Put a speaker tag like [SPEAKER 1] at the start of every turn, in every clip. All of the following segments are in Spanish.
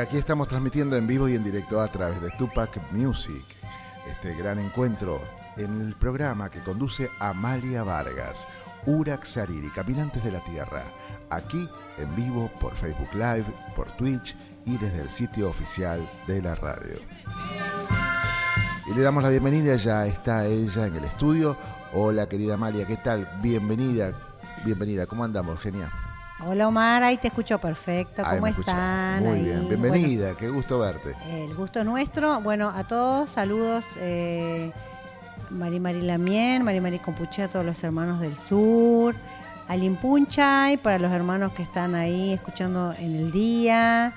[SPEAKER 1] Aquí estamos transmitiendo en vivo y en directo a través de Tupac Music, este gran encuentro en el programa que conduce Amalia Vargas, Urak Sariri, Caminantes de la Tierra, aquí en vivo por Facebook Live, por Twitch y desde el sitio oficial de la radio. Y le damos la bienvenida, ya está ella en el estudio. Hola querida Amalia, ¿qué tal? Bienvenida, bienvenida, ¿cómo andamos? Genial.
[SPEAKER 2] Hola Omar, ahí te escucho perfecto. ¿Cómo están?
[SPEAKER 1] Muy bien, bienvenida, qué gusto verte.
[SPEAKER 2] El gusto es nuestro. Bueno, a todos, saludos. Eh, Mari Mari Lamien, Mari Mari Compuche, a todos los hermanos del sur. Al Impunchay, para los hermanos que están ahí escuchando en el día.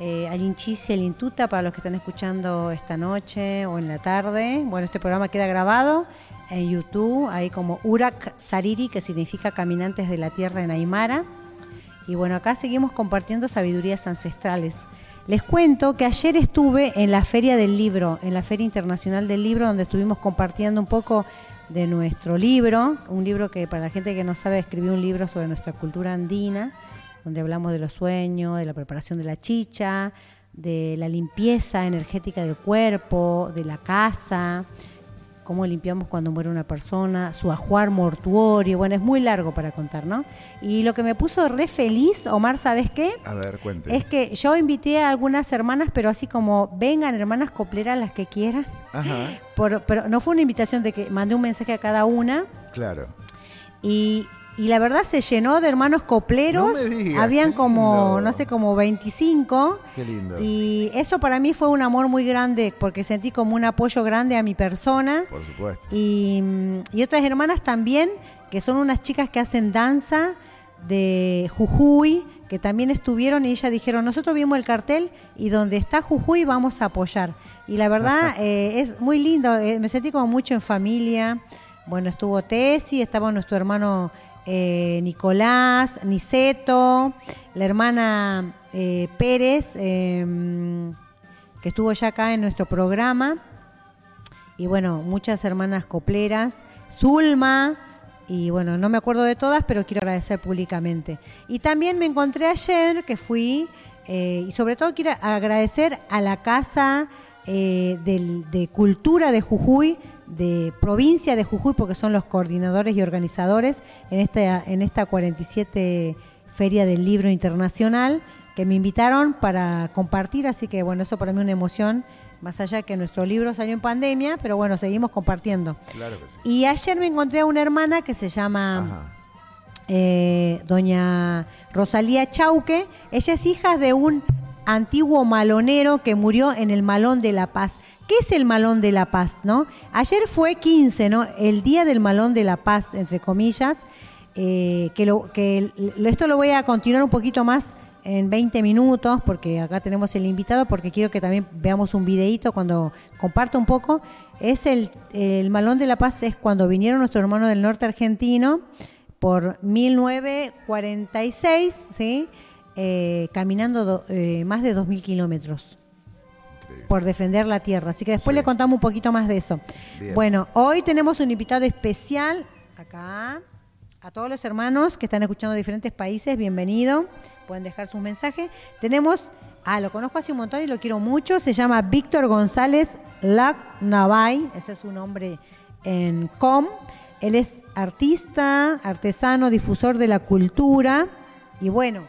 [SPEAKER 2] Eh, al Inchisi, al Intuta, para los que están escuchando esta noche o en la tarde. Bueno, este programa queda grabado en YouTube, ahí como Urak Sariri, que significa Caminantes de la Tierra en Aymara. Y bueno, acá seguimos compartiendo sabidurías ancestrales. Les cuento que ayer estuve en la Feria del Libro, en la Feria Internacional del Libro, donde estuvimos compartiendo un poco de nuestro libro, un libro que para la gente que no sabe escribí un libro sobre nuestra cultura andina, donde hablamos de los sueños, de la preparación de la chicha, de la limpieza energética del cuerpo, de la casa, cómo limpiamos cuando muere una persona, su ajuar mortuorio, bueno, es muy largo para contar, ¿no? Y lo que me puso re feliz, Omar, ¿sabes qué?
[SPEAKER 1] A ver, cuente.
[SPEAKER 2] Es que yo invité a algunas hermanas, pero así como, vengan hermanas copleras las que quieran.
[SPEAKER 1] Ajá.
[SPEAKER 2] pero no fue una invitación de que mandé un mensaje a cada una.
[SPEAKER 1] Claro.
[SPEAKER 2] Y y la verdad se llenó de hermanos copleros. Habían como, no sé, como 25.
[SPEAKER 1] Qué lindo.
[SPEAKER 2] Y eso para mí fue un amor muy grande porque sentí como un apoyo grande a mi persona.
[SPEAKER 1] Por supuesto.
[SPEAKER 2] Y, y otras hermanas también, que son unas chicas que hacen danza de Jujuy, que también estuvieron y ellas dijeron, nosotros vimos el cartel y donde está Jujuy vamos a apoyar. Y la verdad eh, es muy lindo, eh, me sentí como mucho en familia. Bueno, estuvo Tessy, estaba nuestro hermano eh, Nicolás, Niceto, la hermana eh, Pérez, em, que estuvo ya acá en nuestro programa, y bueno, muchas hermanas copleras, Zulma, y bueno, no me acuerdo de todas, pero quiero agradecer públicamente. Y también me encontré ayer que fui, eh, y sobre todo quiero agradecer a la Casa de Cultura de Jujuy, de provincia de Jujuy, porque son los coordinadores y organizadores en esta, en esta 47 Feria del Libro Internacional, que me invitaron para compartir, así que bueno, eso para mí es una emoción, más allá que nuestro libro salió en pandemia, pero bueno, seguimos compartiendo. Y ayer me encontré a una hermana que se llama... Eh, doña Rosalía Chauque, ella es hija de un antiguo malonero que murió en el Malón de la Paz. ¿Qué es el Malón de la Paz? ¿no? Ayer fue 15, ¿no? El día del Malón de la Paz, entre comillas. Eh, que, lo, que esto lo voy a continuar un poquito más en 20 minutos, porque acá tenemos el invitado, porque quiero que también veamos un videíto cuando comparto un poco. Es el, el Malón de la Paz, es cuando vinieron nuestros hermanos del norte argentino por 1946, ¿sí? Eh, caminando eh, más de 2.000 kilómetros por defender la tierra. Así que después le contamos un poquito más de eso. Bueno, hoy tenemos un invitado especial acá. A todos los hermanos que están escuchando de diferentes países, bienvenido. Pueden dejar su mensaje. Tenemos, ah, lo conozco hace un montón y lo quiero mucho. Se llama Víctor González Lac Navay. Ese es su nombre en com. Él es artista, artesano, difusor de la cultura. Y bueno,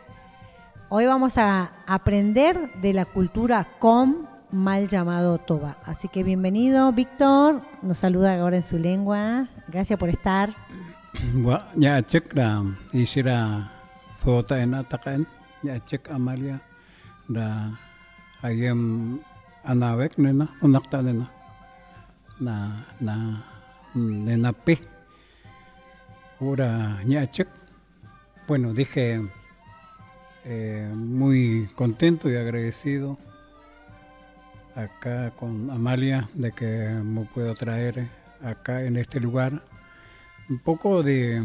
[SPEAKER 2] Hoy vamos a aprender de la cultura com mal llamado Toba. Así que bienvenido, Víctor. Nos saluda ahora en su lengua. Gracias por estar.
[SPEAKER 3] Ya da isira sota en atakan ya Amalia nena unakta nena. Bueno, dije eh, muy contento y agradecido acá con Amalia de que me puedo traer acá en este lugar un poco de,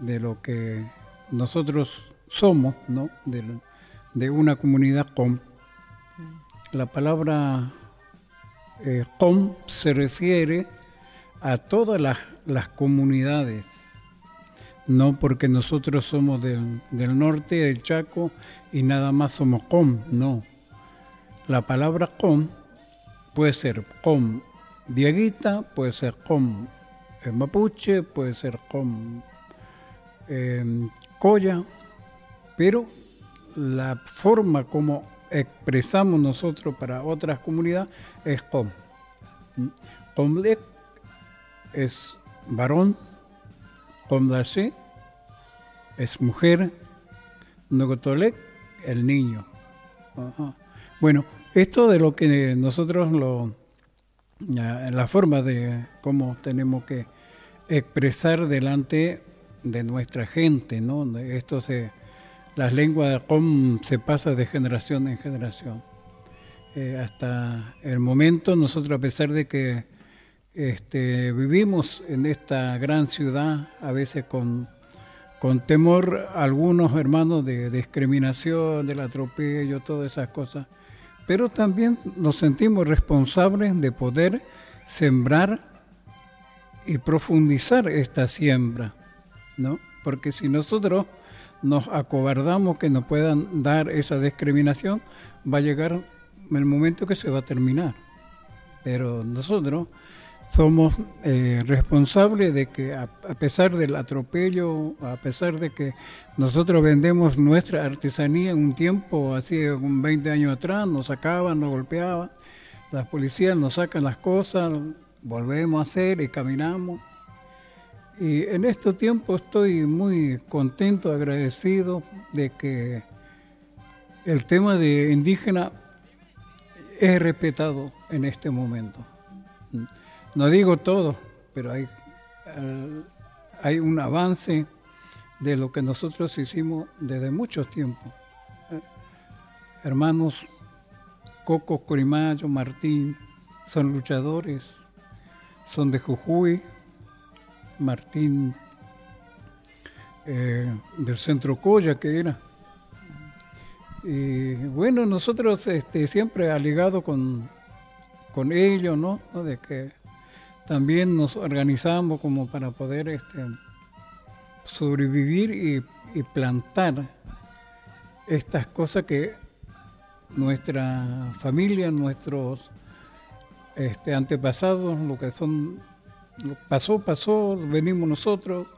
[SPEAKER 3] lo que nosotros somos, ¿no? De, una comunidad com. La palabra eh, com se refiere a todas las, las comunidades no porque nosotros somos del, norte, del Chaco, y nada más somos com, no. la palabra com puede ser com dieguita, puede ser com eh, mapuche, puede ser com eh, colla, pero la forma como expresamos nosotros para otras comunidades es com. Comlec es varón, comdache es mujer, Nogotolek el niño. Bueno, esto de lo que nosotros lo la forma de cómo tenemos que expresar delante de nuestra gente, ¿no? Esto se las lenguas com se pasa de generación en generación. Eh, hasta el momento nosotros a pesar de que este, vivimos en esta gran ciudad, a veces con, con temor algunos hermanos de, discriminación, del atropello, todas esas cosas, pero también nos sentimos responsables de poder sembrar y profundizar esta siembra, ¿no? Porque si nosotros nos acobardamos que nos puedan dar esa discriminación, va a llegar el momento que se va a terminar. Pero nosotros somos eh, responsables de que a, pesar del atropello, a pesar de que nosotros vendemos nuestra artesanía en un tiempo, así un 20 años atrás, nos sacaban, nos golpeaban, las policías nos sacan las cosas, volvemos a hacer y caminamos. Y en estos tiempos estoy muy contento, agradecido de que el tema de indígena es respetado en este momento. No digo todo, pero hay, hay un avance de lo que nosotros hicimos desde muchos tiempos. hermanos Coco, Corimayo, Martín, son luchadores, son de Jujuy, Martín eh, del Centro Coya que era. Y bueno, nosotros este, siempre aligado con, con ellos, ¿no? De que también nos organizamos como para poder este, sobrevivir y, plantar estas cosas que nuestra familia, nuestros este, antepasados, lo que son, pasó, pasó, venimos nosotros,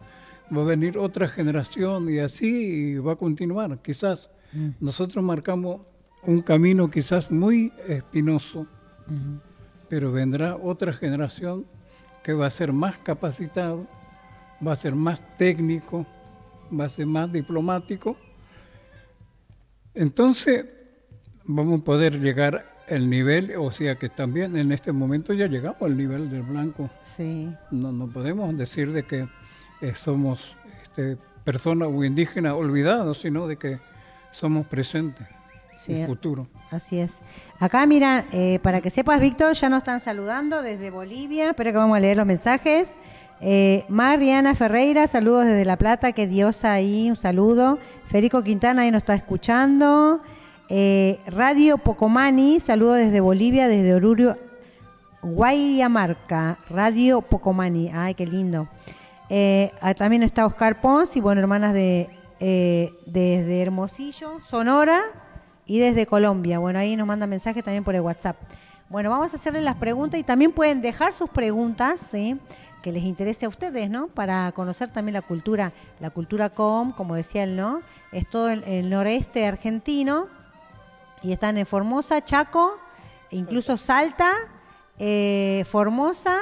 [SPEAKER 3] va a venir otra generación y así va a continuar. Quizás mm. nosotros marcamos un camino quizás muy espinoso, pero vendrá otra generación que va a ser más capacitado, va a ser más técnico, va a ser más diplomático. Entonces vamos a poder llegar al nivel, o sea que también en este momento ya llegamos al nivel del blanco.
[SPEAKER 2] Sí.
[SPEAKER 3] No, no podemos decir de que eh, somos este, personas o indígenas olvidados, sino de que somos presentes sí, futuro.
[SPEAKER 2] Así es. Acá, mira, eh, para que sepas, Víctor, ya nos están saludando desde Bolivia. Espero que vamos a leer los mensajes. Eh, Mariana Ferreira, saludos desde La Plata, que Dios ahí, un saludo. Federico Quintana ahí nos está escuchando. Eh, Radio Pocomani, saludos desde Bolivia, desde Oruro, Guayamarca. Radio Pocomani, ay, qué lindo. Ah, también está Oscar Pons y bueno, hermanas de desde Hermosillo, Sonora y desde Colombia. Bueno, ahí nos manda mensaje también por el WhatsApp. Bueno, vamos a hacerle las preguntas y también pueden dejar sus preguntas, ¿sí? que les interese a ustedes, ¿no? Para conocer también la cultura, la cultura com, como decía él, ¿no? Es todo el, noreste argentino y están en Formosa, Chaco, incluso Salta, eh, Formosa,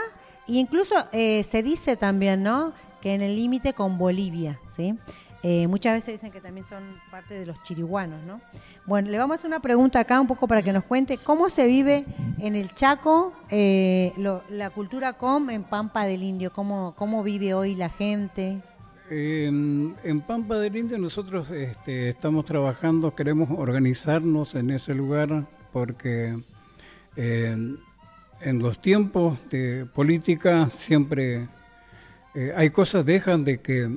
[SPEAKER 2] e incluso eh, se dice también, ¿no? Que en el límite con Bolivia, ¿sí? Eh, muchas veces dicen que también son parte de los chiriguanos, ¿no? Bueno, le vamos a hacer una pregunta acá un poco para que nos cuente cómo se vive en el Chaco eh, la cultura com en Pampa del Indio, cómo, cómo vive hoy la gente.
[SPEAKER 3] En, Pampa del Indio nosotros este, estamos trabajando, queremos organizarnos en ese lugar porque en los tiempos de política siempre eh, hay cosas dejan de que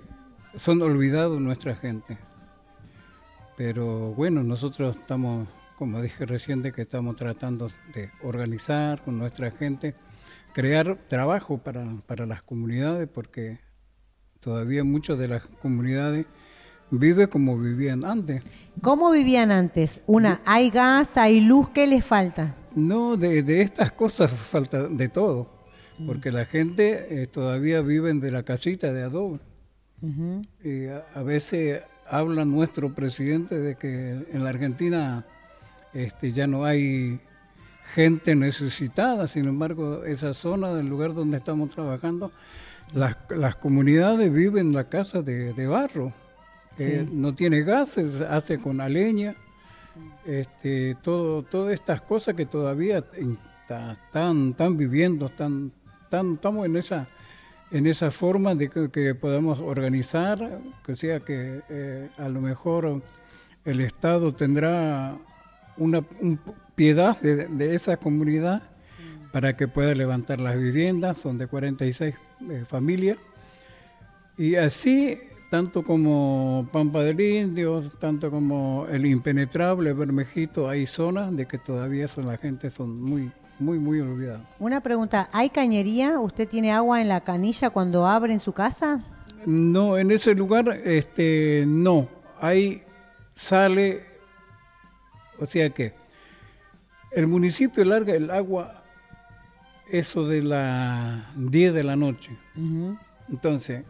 [SPEAKER 3] son olvidados nuestra gente. Pero bueno, nosotros estamos, como dije recién, de que estamos tratando de organizar con nuestra gente, crear trabajo para, para las comunidades, porque todavía muchas de las comunidades vive como vivían antes.
[SPEAKER 2] ¿Cómo vivían antes? Una, hay gas, hay luz, ¿qué les falta?
[SPEAKER 3] No, de, de estas cosas falta de todo, porque la gente eh, todavía viven de la casita de adobe. Y a, a veces habla nuestro presidente de que en la Argentina este, ya no hay gente necesitada, sin embargo, esa zona del lugar donde estamos trabajando, las, las comunidades viven en la casa de, de barro, no tiene gases, hace con la leña, este, todo, todas estas cosas que todavía están, están viviendo, están, están, estamos en esa en esa forma de que, que podamos organizar, que sea que eh, a lo mejor el Estado tendrá una un piedad de, de, esa comunidad para que pueda levantar las viviendas, son de 46 eh, familias, y así, tanto como Pampa del Indio, tanto como el impenetrable Bermejito, hay zonas de que todavía son, la gente son muy muy, muy olvidado.
[SPEAKER 2] Una pregunta, ¿hay cañería? ¿Usted tiene agua en la canilla cuando abre en su casa?
[SPEAKER 3] No, en ese lugar este, no. Ahí sale, o sea que el municipio larga el agua eso de las 10 de la noche. Uh -huh. Entonces,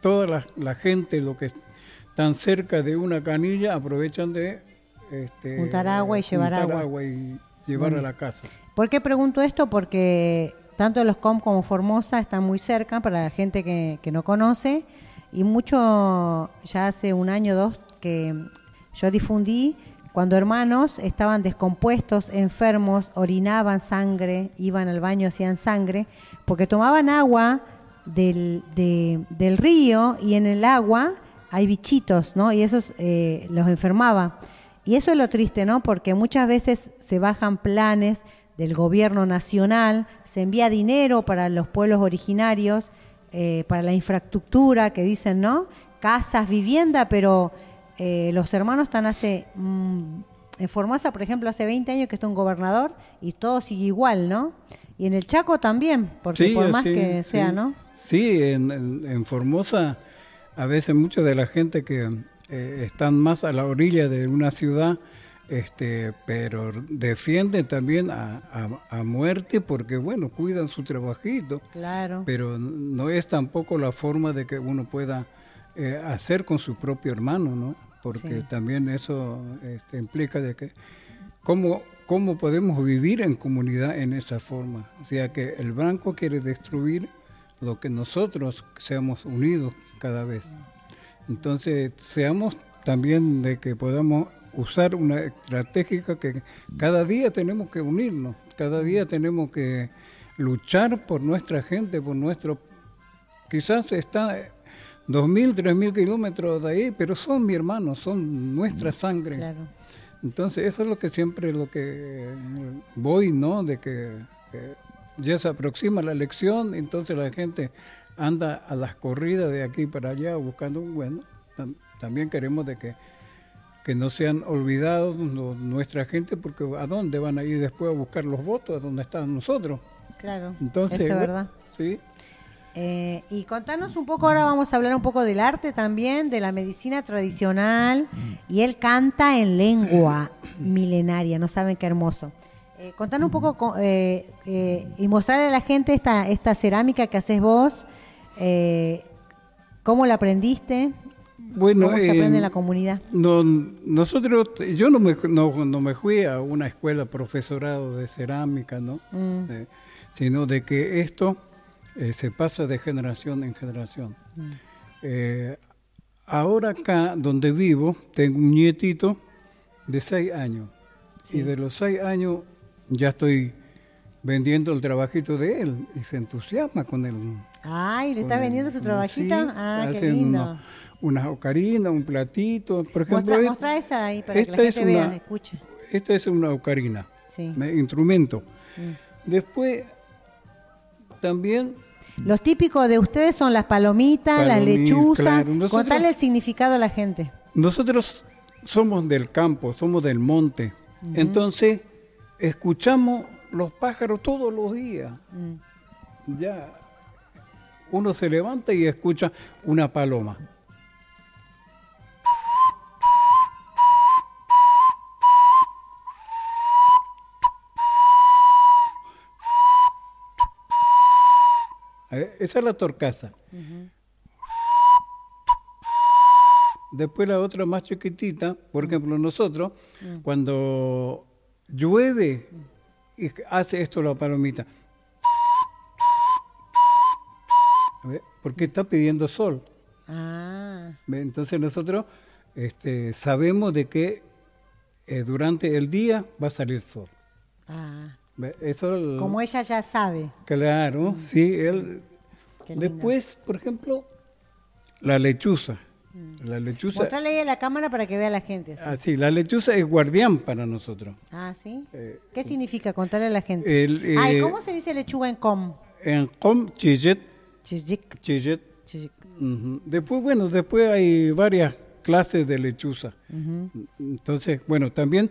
[SPEAKER 3] toda la, la, gente, lo que están cerca de una canilla, aprovechan de...
[SPEAKER 2] Este, juntar agua y llevar agua.
[SPEAKER 3] agua y llevar a la casa.
[SPEAKER 2] ¿Por qué pregunto esto? Porque tanto los COM como Formosa están muy cerca para la gente que, no conoce y mucho, ya hace un año o dos que yo difundí cuando hermanos estaban descompuestos, enfermos, orinaban sangre, iban al baño, hacían sangre, porque tomaban agua del, de, del río y en el agua hay bichitos, ¿no? Y esos eh, los enfermaba. Y eso es lo triste, ¿no? Porque muchas veces se bajan planes del gobierno nacional, se envía dinero para los pueblos originarios, eh, para la infraestructura, que dicen, ¿no? Casas, vivienda, pero eh, los hermanos están hace, mmm, en Formosa, por ejemplo, hace 20 años que está un gobernador y todo sigue igual, ¿no? Y en el Chaco también, porque
[SPEAKER 3] sí,
[SPEAKER 2] por más
[SPEAKER 3] sí,
[SPEAKER 2] que sea,
[SPEAKER 3] sí.
[SPEAKER 2] ¿no?
[SPEAKER 3] Sí, en, en, en, Formosa a veces mucha de la gente que eh, están más a la orilla de una ciudad, este, pero defienden también a, a, a, muerte porque, bueno, cuidan su trabajito.
[SPEAKER 2] Claro.
[SPEAKER 3] Pero no es tampoco la forma de que uno pueda eh, hacer con su propio hermano, ¿no? Porque sí. también eso este, implica de que cómo, cómo podemos vivir en comunidad en esa forma. O sea que el blanco quiere destruir lo que nosotros seamos unidos cada vez. Entonces, seamos también de que podamos usar una estratégica que cada día tenemos que unirnos, cada día tenemos que luchar por nuestra gente, por nuestro... Quizás está 2.000, 3.000 kilómetros de ahí, pero son mi hermano, son nuestra sangre.
[SPEAKER 2] Claro.
[SPEAKER 3] Entonces eso es lo que siempre lo que voy, ¿no? De que, que ya se aproxima la elección, entonces la gente anda a las corridas de aquí para allá buscando, bueno, tam también queremos de que, que no sean olvidados no, nuestra gente, porque ¿a dónde van a ir después a buscar los votos? ¿A dónde están nosotros?
[SPEAKER 2] Claro,
[SPEAKER 3] entonces,
[SPEAKER 2] eso es verdad.
[SPEAKER 3] Sí.
[SPEAKER 2] Eh, y contanos un poco, ahora vamos a hablar un poco del arte también, de la medicina tradicional, y él canta en lengua milenaria, no saben qué hermoso. Eh, contanos un poco eh, eh, y mostrarle a la gente esta, esta cerámica que haces vos, cómo la aprendiste,
[SPEAKER 3] bueno,
[SPEAKER 2] cómo se aprende en la comunidad.
[SPEAKER 3] No, nosotros, yo no me, no, no, me fui a una escuela profesorado de cerámica, ¿no? Mm. sino de que esto eh, se pasa de generación en generación. Mm. Eh, ahora acá, donde vivo, tengo un nietito de seis años. Sí. Y de los seis años ya estoy vendiendo el trabajito de él y se entusiasma con él.
[SPEAKER 2] Ay, ¿le está vendiendo su trabajito? Sí, ah, qué lindo.
[SPEAKER 3] Uno, unas ocarinas, un platito. Por ejemplo,
[SPEAKER 2] Mostra, mostra esa ahí para que la gente
[SPEAKER 3] una,
[SPEAKER 2] vea, escuche.
[SPEAKER 3] Esta es una ocarina,
[SPEAKER 2] sí.
[SPEAKER 3] instrumento. Mm. Después, también
[SPEAKER 2] los típicos de ustedes son las palomitas, las lechuzas. Claro. Nosotros, Contale el significado a la gente.
[SPEAKER 3] Nosotros somos del campo, somos del monte. Uh -huh. Entonces, escuchamos los pájaros todos los días. Uh -huh. Ya uno se levanta y escucha una paloma. Esa es la torcaza. Después la otra más chiquitita, por ejemplo, nosotros, cuando llueve, y hace esto la palomita. Porque está pidiendo sol.
[SPEAKER 2] Ah.
[SPEAKER 3] Entonces nosotros este, sabemos de que eh, durante el día va a salir sol.
[SPEAKER 2] ah.
[SPEAKER 3] ¿Ve? Eso el-
[SPEAKER 2] Como ella ya sabe.
[SPEAKER 3] Claro, sí. Él. Después, por ejemplo, la lechuza. La lechuza,
[SPEAKER 2] Mostrale ahí a la cámara para que vea la gente. así.
[SPEAKER 3] ah, sí, la lechuza es guardián para nosotros.
[SPEAKER 2] Ah, ¿sí?
[SPEAKER 3] Eh,
[SPEAKER 2] ¿Qué significa? Contarle a la gente.
[SPEAKER 3] el, eh,
[SPEAKER 2] Ay, ¿cómo se dice lechuga en com?
[SPEAKER 3] En com chillet,
[SPEAKER 2] Chijik,
[SPEAKER 3] chillet. ujú. Después, bueno, después hay varias clases de lechuza. Entonces, bueno, también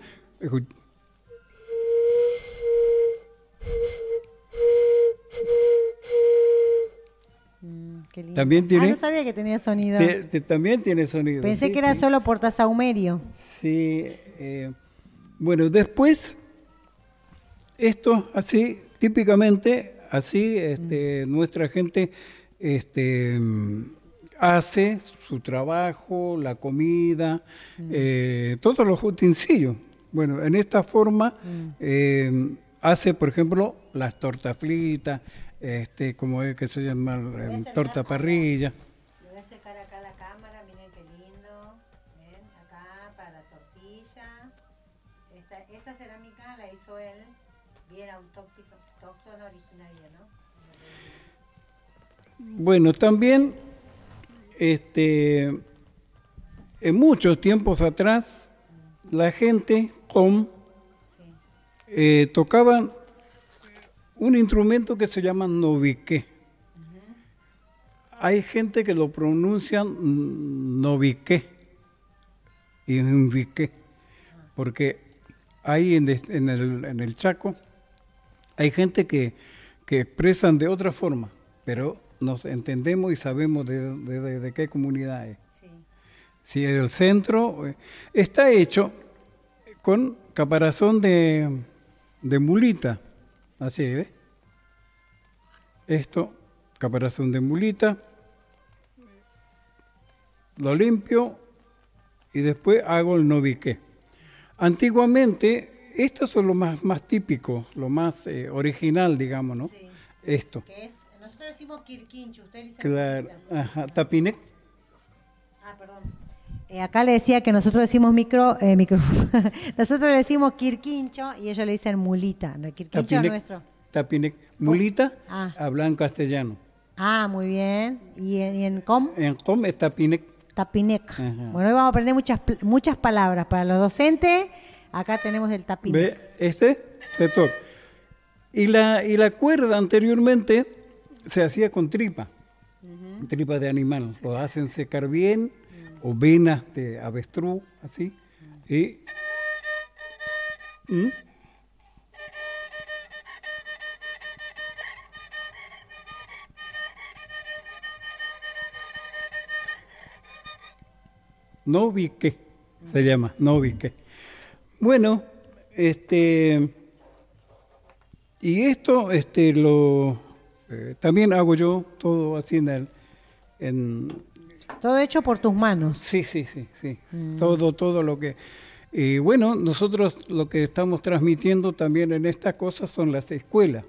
[SPEAKER 2] Mm, qué lindo.
[SPEAKER 3] También tiene-
[SPEAKER 2] Ah, no sabía que tenía sonido.
[SPEAKER 3] te- te- también tiene sonido.
[SPEAKER 2] Pensé
[SPEAKER 3] sí,
[SPEAKER 2] que era
[SPEAKER 3] sí.
[SPEAKER 2] solo por tasaumerio.
[SPEAKER 3] Sí, eh, bueno, después, esto así, típicamente, así, este, nuestra gente este, mm, hace su trabajo, la comida, eh, todos los utensilios. Bueno, en esta forma eh, hace, por ejemplo, las tortas fritas, este, como es que se llama, Eh, torta parrilla.
[SPEAKER 2] Le voy a acercar acá la cámara, miren qué lindo. Ven, acá para la tortilla. Esta, esta cerámica la hizo él, bien autóctona, originaria, ¿no?
[SPEAKER 3] Bueno, también este, en muchos tiempos atrás, la gente con eh, tocaban un instrumento que se llama novique. Hay gente que lo pronuncian mm, novique y invique, porque ahí en, en el, en el Chaco hay gente que, que expresan de otra forma, pero nos entendemos y sabemos de, de- de- de qué comunidad es.
[SPEAKER 2] Sí.
[SPEAKER 3] Si el centro eh, está hecho con caparazón de, de mulita, así ¿ves? Esto, caparazón de mulita, lo limpio y después hago el novique. Antiguamente, estos son lo más, más típico, lo más eh, original, digamos, ¿no?
[SPEAKER 2] Sí.
[SPEAKER 3] Esto.
[SPEAKER 2] Que es, nosotros decimos quirquincho, usted dice
[SPEAKER 3] Claro, ajá, tapinec.
[SPEAKER 2] Ah, perdón. Eh, acá le decía que nosotros decimos micro, eh, micro nosotros le decimos quirquincho y ellos le dicen mulita. No, quirquincho
[SPEAKER 3] Tapinec,
[SPEAKER 2] nuestro.
[SPEAKER 3] Tapinec. Mulita,
[SPEAKER 2] Ah.
[SPEAKER 3] habla en castellano.
[SPEAKER 2] Ah, muy bien. ¿Y en, y en com?
[SPEAKER 3] En com es tapinec.
[SPEAKER 2] Tapinec.
[SPEAKER 3] Ajá.
[SPEAKER 2] Bueno, hoy vamos a aprender muchas, muchas palabras para los docentes. Acá tenemos el tapinec.
[SPEAKER 3] ¿Ve? Este se toca. Y la, y la cuerda anteriormente se hacía con tripa, tripa de animal. Lo hacen secar bien, o venas de avestruz, así. Y, ¿Mm? Novique, se llama, Novique. Bueno, este, y esto este, lo, eh, también hago yo todo así en el, en,
[SPEAKER 2] Todo hecho por tus manos.
[SPEAKER 3] sí, sí, sí, sí, todo, todo lo que, y bueno, nosotros lo que estamos transmitiendo también en estas cosas son las escuelas.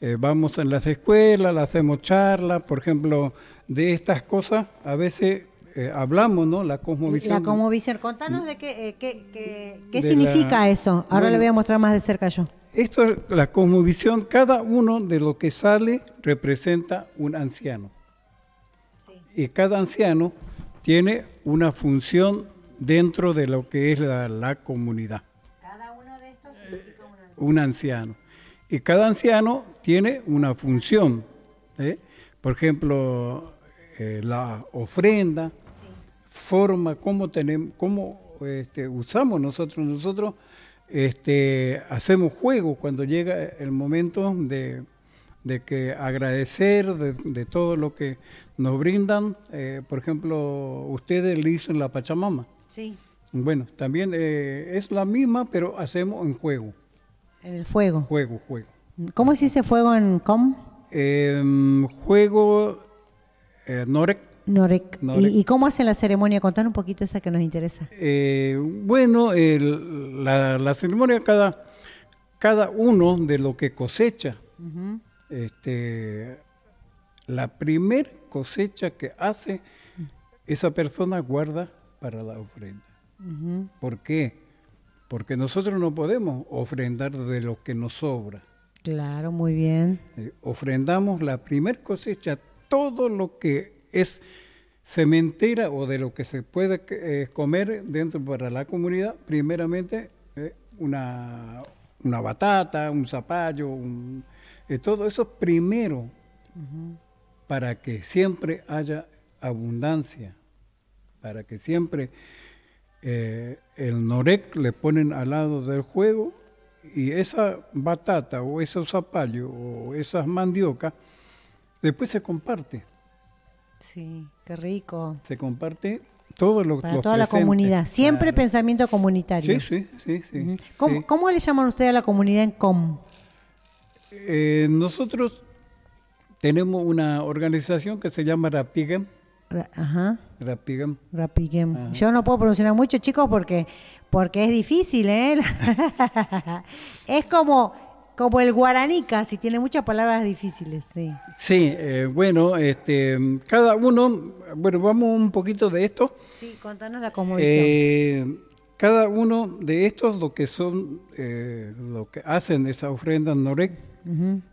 [SPEAKER 3] Eh, vamos en las escuelas, hacemos charlas, por ejemplo, de estas cosas, a veces eh, hablamos, ¿no? La cosmovisión.
[SPEAKER 2] La cosmovisión. Contanos de qué, eh, qué, qué- qué
[SPEAKER 3] De
[SPEAKER 2] significa
[SPEAKER 3] la-
[SPEAKER 2] eso. Ahora le voy a mostrar más de cerca yo.
[SPEAKER 3] Esto es la cosmovisión, cada uno de lo que sale representa un anciano. Y cada anciano tiene una función dentro de lo que es la, la comunidad,
[SPEAKER 2] Cada uno de estos significa una...
[SPEAKER 3] un anciano. Y cada anciano tiene una función. ¿eh? Por ejemplo, eh, la ofrenda, forma cómo tenemos, cómo este, usamos nosotros. Nosotros este, hacemos juegos cuando llega el momento de, de que agradecer de, de todo lo que nos brindan. Eh, por ejemplo, ustedes le dicen la Pachamama.
[SPEAKER 2] Sí,
[SPEAKER 3] Bueno, también eh, es la misma, pero hacemos en juego,
[SPEAKER 2] en el fuego.
[SPEAKER 3] juego, juego.
[SPEAKER 2] ¿Cómo se dice fuego en com?
[SPEAKER 3] em, juego eh, Norek.
[SPEAKER 2] Norek.
[SPEAKER 3] Norek.
[SPEAKER 2] ¿Y, y cómo hacen la ceremonia? Contanos un poquito esa que nos interesa.
[SPEAKER 3] Eh, bueno, el- la, la ceremonia cada, cada uno de lo que cosecha, este, la primer cosecha que hace, esa persona guarda para la ofrenda. ¿Por qué? Porque nosotros no podemos ofrendar de lo que nos sobra.
[SPEAKER 2] Claro, muy bien.
[SPEAKER 3] Eh, ofrendamos la primer cosecha, todo lo que es sementera o de lo que se puede eh, comer dentro para la comunidad, primeramente eh, una, una batata, un zapallo, un- eh, todo eso primero, para que siempre haya abundancia, para que siempre eh, el norec le ponen al lado del juego y esa batata o esos zapallos o esas mandiocas después se comparte,
[SPEAKER 2] Sí, qué rico.
[SPEAKER 3] se comparte todo lo
[SPEAKER 2] Para
[SPEAKER 3] los
[SPEAKER 2] toda la comunidad. Siempre
[SPEAKER 3] Claro.
[SPEAKER 2] pensamiento comunitario.
[SPEAKER 3] Sí, sí, sí, sí.
[SPEAKER 2] ¿Cómo,
[SPEAKER 3] sí.
[SPEAKER 2] cómo le llaman ustedes a la comunidad en COM?
[SPEAKER 3] Eh, nosotros tenemos una organización que se llama Rapigem.
[SPEAKER 2] Ra- Ajá.
[SPEAKER 3] Rapigem.
[SPEAKER 2] Rapiguem.
[SPEAKER 3] Ajá.
[SPEAKER 2] Yo no puedo pronunciar mucho, chicos, porque, porque es difícil, ¿eh? es como, como el guaraní casi, tiene muchas palabras difíciles, sí.
[SPEAKER 3] Sí, eh, bueno, este, cada uno, bueno, vamos un poquito de esto.
[SPEAKER 2] Sí, contanos la conmovisión.
[SPEAKER 3] Eh, cada uno de estos, lo que son, eh, lo que hacen esa ofrenda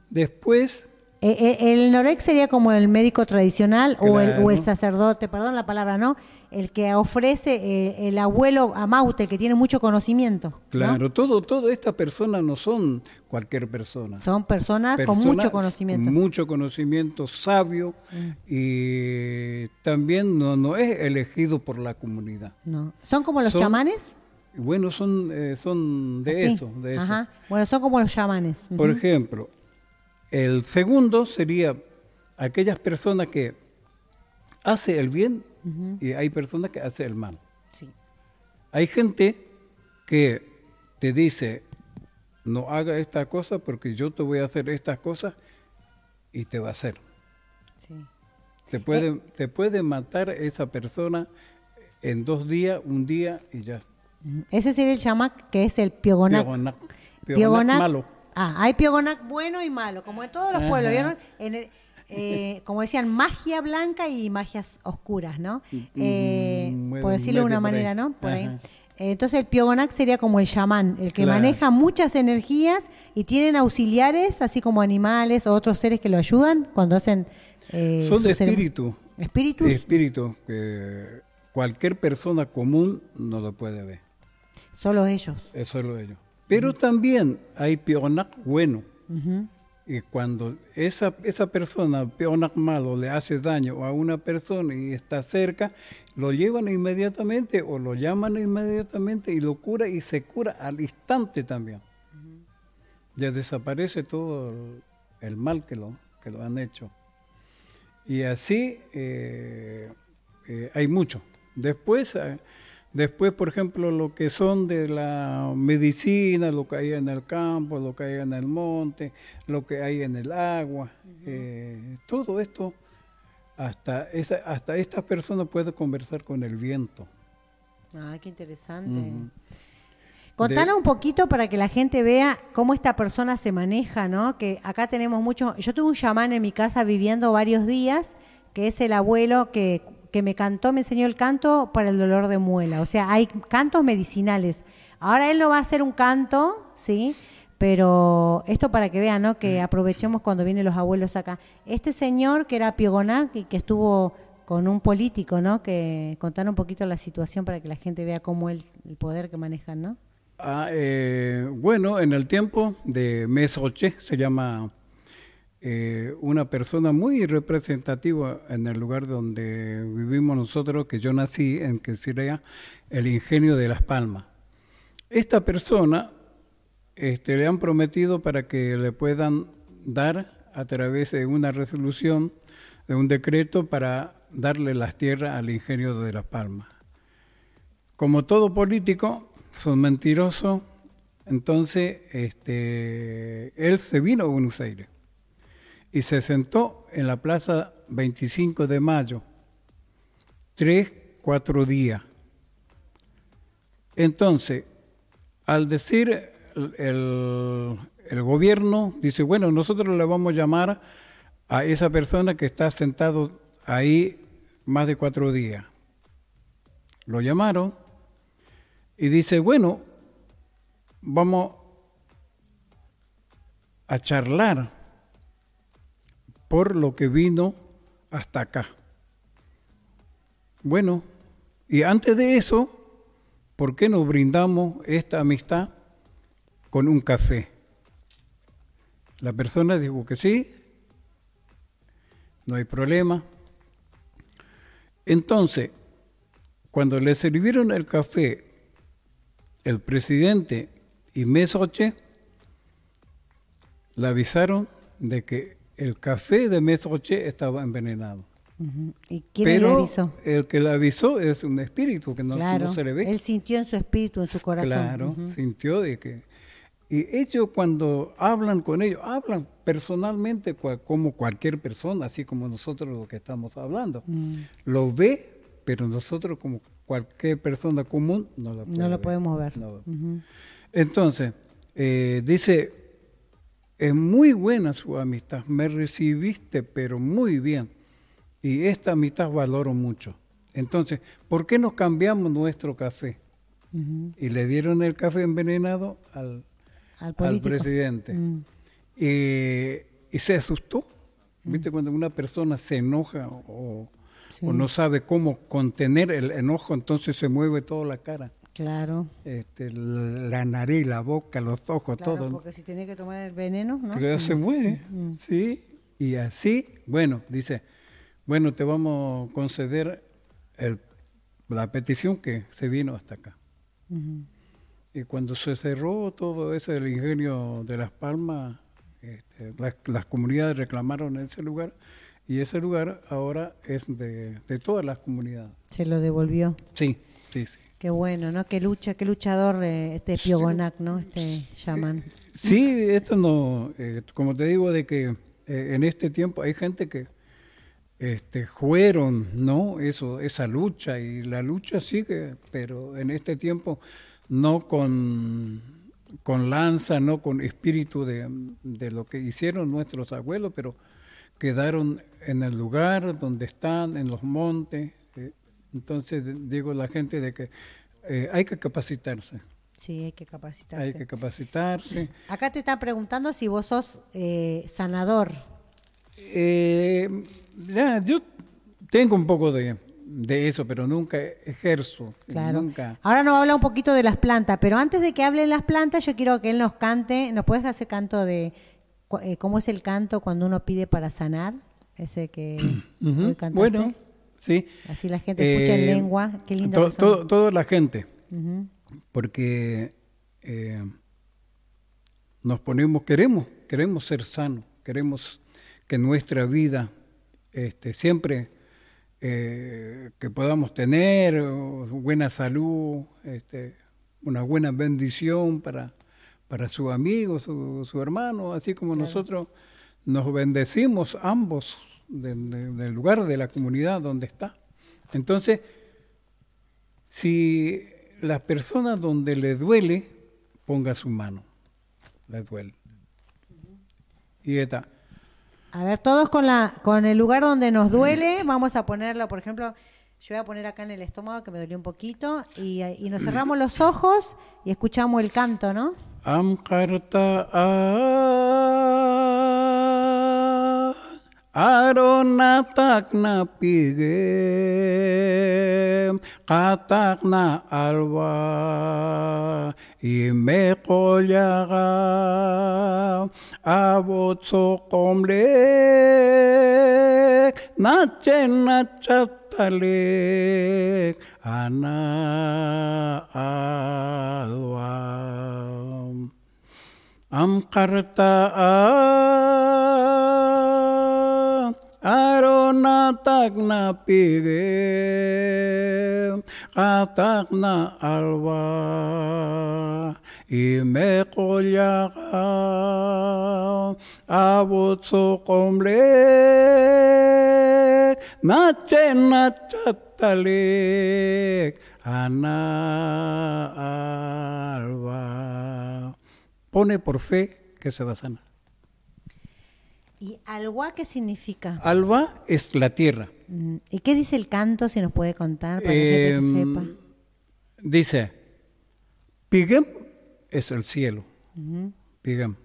[SPEAKER 3] Después,
[SPEAKER 2] Eh, eh, el Norec sería como el médico tradicional o, el, o el sacerdote, perdón la palabra, ¿no? El que ofrece eh, el abuelo Amaute, que tiene mucho conocimiento. ¿no?
[SPEAKER 3] claro, todo, todas estas personas no son cualquier persona.
[SPEAKER 2] Son personas, con mucho conocimiento. Mm.
[SPEAKER 3] con mucho conocimiento sabio y también no, no es elegido por la comunidad.
[SPEAKER 2] No. ¿Son como los
[SPEAKER 3] Son-
[SPEAKER 2] chamanes?
[SPEAKER 3] Bueno, son, eh, son de eso, de eso.
[SPEAKER 2] Ajá. Bueno, son como los chamanes.
[SPEAKER 3] Por ejemplo, el segundo sería aquellas personas que hace el bien y hay personas que hace el mal.
[SPEAKER 2] Sí.
[SPEAKER 3] Hay gente que te dice, no haga esta cosa porque yo te voy a hacer estas cosas y te va a hacer.
[SPEAKER 2] sí.
[SPEAKER 3] Te puede, te puede matar esa persona en dos días, un día y ya.
[SPEAKER 2] Ese sería el chamac, que es el piogonac.
[SPEAKER 3] Piogonac.
[SPEAKER 2] Piogonac-
[SPEAKER 3] Piogonac malo.
[SPEAKER 2] Ah, hay piogonac bueno y malo, como en todos los
[SPEAKER 3] Ajá.
[SPEAKER 2] pueblos, ¿vieron? En el- eh, como decían, magia blanca y magias oscuras, ¿no? Eh,
[SPEAKER 3] Mm,
[SPEAKER 2] por decirlo de una
[SPEAKER 3] ahí.
[SPEAKER 2] manera, ¿no? Por ahí.
[SPEAKER 3] Ajá.
[SPEAKER 2] Eh, Entonces el piogonac sería como el chamán, el que
[SPEAKER 3] Claro.
[SPEAKER 2] maneja muchas energías y tienen auxiliares, así como animales o otros seres que lo ayudan cuando hacen... eh,
[SPEAKER 3] Son de espíritu.
[SPEAKER 2] ¿Espíritus?
[SPEAKER 3] Espíritu que cualquier persona común no lo puede ver.
[SPEAKER 2] Solo ellos.
[SPEAKER 3] Es solo ellos. Pero también hay pionac bueno. Y cuando esa, esa persona, pionac malo, le hace daño a una persona y está cerca, lo llevan inmediatamente o lo llaman inmediatamente y lo cura y se cura al instante también. Ya desaparece todo el, el mal que lo, que lo han hecho. Y así eh, eh, hay mucho. Después, eh, después, por ejemplo, lo que son de la medicina, lo que hay en el campo, lo que hay en el monte, lo que hay en el agua, eh, todo esto, hasta, esa, hasta esta persona puede conversar con el viento.
[SPEAKER 2] Ay, qué interesante. Contanos un poquito para que la gente vea cómo esta persona se maneja, ¿no? Que acá tenemos mucho. Yo tuve un chamán en mi casa viviendo varios días, que es el abuelo que, que me cantó, me enseñó el canto para el dolor de muela. O sea, hay cantos medicinales. Ahora él no va a hacer un canto, ¿sí? Pero esto para que vean, ¿no? Que aprovechemos cuando vienen los abuelos acá. Este señor que era Piogonac y que estuvo con un político, ¿no? Que contar un poquito la situación para que la gente vea cómo el, el poder que manejan, ¿no?
[SPEAKER 3] Ah, eh, bueno, en el tiempo de Mesoche se llama eh, una persona muy representativa en el lugar donde vivimos nosotros, que yo nací, en que el ingenio de Las Palmas. Esta persona este, le han prometido para que le puedan dar a través de una resolución, de un decreto para darle las tierras al ingenio de Las Palmas. Como todo político, son mentirosos, entonces este, él se vino a Buenos Aires. Y se sentó en la plaza 25 de mayo, tres, cuatro días. Entonces, al decir el, el gobierno, dice, bueno, nosotros le vamos a llamar a esa persona que está sentado ahí más de cuatro días. Lo llamaron y dice, bueno, vamos a charlar por lo que vino hasta acá. Bueno, y antes de eso, ¿por qué nos brindamos esta amistad con un café? La persona dijo que sí, no hay problema. Entonces, cuando le sirvieron el café el presidente y Mesoche, le avisaron de que el café de Mesoche estaba envenenado.
[SPEAKER 2] ¿Y quién le avisó?
[SPEAKER 3] El que le avisó es un espíritu que no, se le ve.
[SPEAKER 2] Él sintió en su espíritu, en su corazón.
[SPEAKER 3] Claro, sintió de que y ellos cuando hablan con ellos, hablan personalmente como cualquier persona, así como nosotros lo que estamos hablando. Mm. Lo ve, pero nosotros como cualquier persona común no lo,
[SPEAKER 2] no lo podemos ver.
[SPEAKER 3] Entonces, eh, dice, es muy buena su amistad, me recibiste, pero muy bien. Y esta amistad valoro mucho. Entonces, ¿por qué nos cambiamos nuestro café? Y le dieron el café envenenado al, al, presidente. Mm. y se asustó. ¿Viste? Mm. Cuando una persona se enoja o, no sabe cómo contener el enojo, entonces se mueve toda la cara.
[SPEAKER 2] Claro.
[SPEAKER 3] Este, la, nariz, la boca, los ojos, todo.
[SPEAKER 2] Porque si tiene que tomar el veneno, ¿no?
[SPEAKER 3] Pero se mm. mueve, sí. Y así, bueno, dice, bueno, te vamos a conceder el, la petición que se vino hasta acá. Y cuando se cerró todo ese del ingenio de Las Palmas, este, las, comunidades reclamaron ese lugar y ese lugar ahora es de, todas las comunidades.
[SPEAKER 2] Se lo devolvió.
[SPEAKER 3] Sí, sí, sí.
[SPEAKER 2] Qué bueno, ¿no? Qué lucha, qué luchador eh, este Piogonac, ¿no? Este llaman. Eh,
[SPEAKER 3] sí, esto no, eh, como te digo, de que en este tiempo hay gente que este, fueron, ¿no? Eso, esa lucha y la lucha sigue, pero en este tiempo no con, con lanza, no con espíritu de, lo que hicieron nuestros abuelos, pero quedaron en el lugar donde están, en los montes. Eh, entonces digo la gente de que eh, hay que capacitarse.
[SPEAKER 2] Sí, hay que capacitarse.
[SPEAKER 3] Hay que capacitarse.
[SPEAKER 2] Acá te están preguntando si vos sos eh, sanador.
[SPEAKER 3] yo tengo un poco de, de eso, pero nunca ejerzo. Nunca.
[SPEAKER 2] Ahora nos habla un poquito de las plantas, pero antes de que hable de las plantas, yo quiero que él nos cante. ¿Nos puedes hacer canto de eh, cómo es el canto cuando uno pide para sanar? Ese que
[SPEAKER 3] Bueno, sí.
[SPEAKER 2] Así la gente escucha en eh, lengua. Qué lindo.
[SPEAKER 3] toda la gente. Porque eh, nos ponemos, queremos, queremos ser sanos, queremos que nuestra vida este, siempre eh, que podamos tener buena salud, este, una buena bendición para, para su amigo, su, su hermano, así como nosotros nos bendecimos ambos del lugar de la comunidad donde está. Entonces, si la persona donde le duele, ponga su mano, le duele. Y está.
[SPEAKER 2] A ver, todos con, la, con el lugar donde nos duele, vamos a ponerlo, por ejemplo, yo voy a poner acá en el estómago que me dolió un poquito y, y nos cerramos los ojos y escuchamos el canto, ¿no?
[SPEAKER 3] Aronatakna pigem katakna alwa ime kolyaga abotso komlek nachen nachatalek ana alwa amkarta aronatakna pige katakna alwa ime kolyaga abotso komlek, nache nachatalek, ana alba. Pone por fe que se va a sanar.
[SPEAKER 2] ¿Y alba qué significa?
[SPEAKER 3] Alba es la tierra.
[SPEAKER 2] Mm, ¿Y qué dice el canto, si nos puede contar, para gente que
[SPEAKER 3] Em,
[SPEAKER 2] sepa?
[SPEAKER 3] Dice, Pigem es el cielo.
[SPEAKER 2] Ujú,
[SPEAKER 3] Pigem.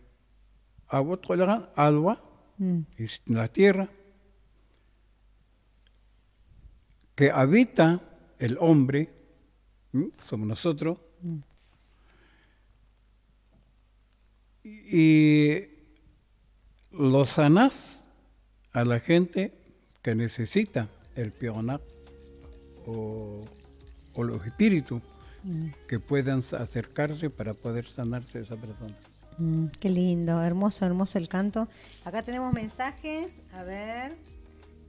[SPEAKER 3] Abotolagan, Alba
[SPEAKER 2] mm,
[SPEAKER 3] es la tierra que habita el hombre, somos nosotros, y lo sanás a la gente que necesita el pionac o, los espíritus que puedan acercarse para poder sanarse esa persona.
[SPEAKER 2] mm, qué lindo, hermoso, hermoso el canto. Acá tenemos mensajes, a ver,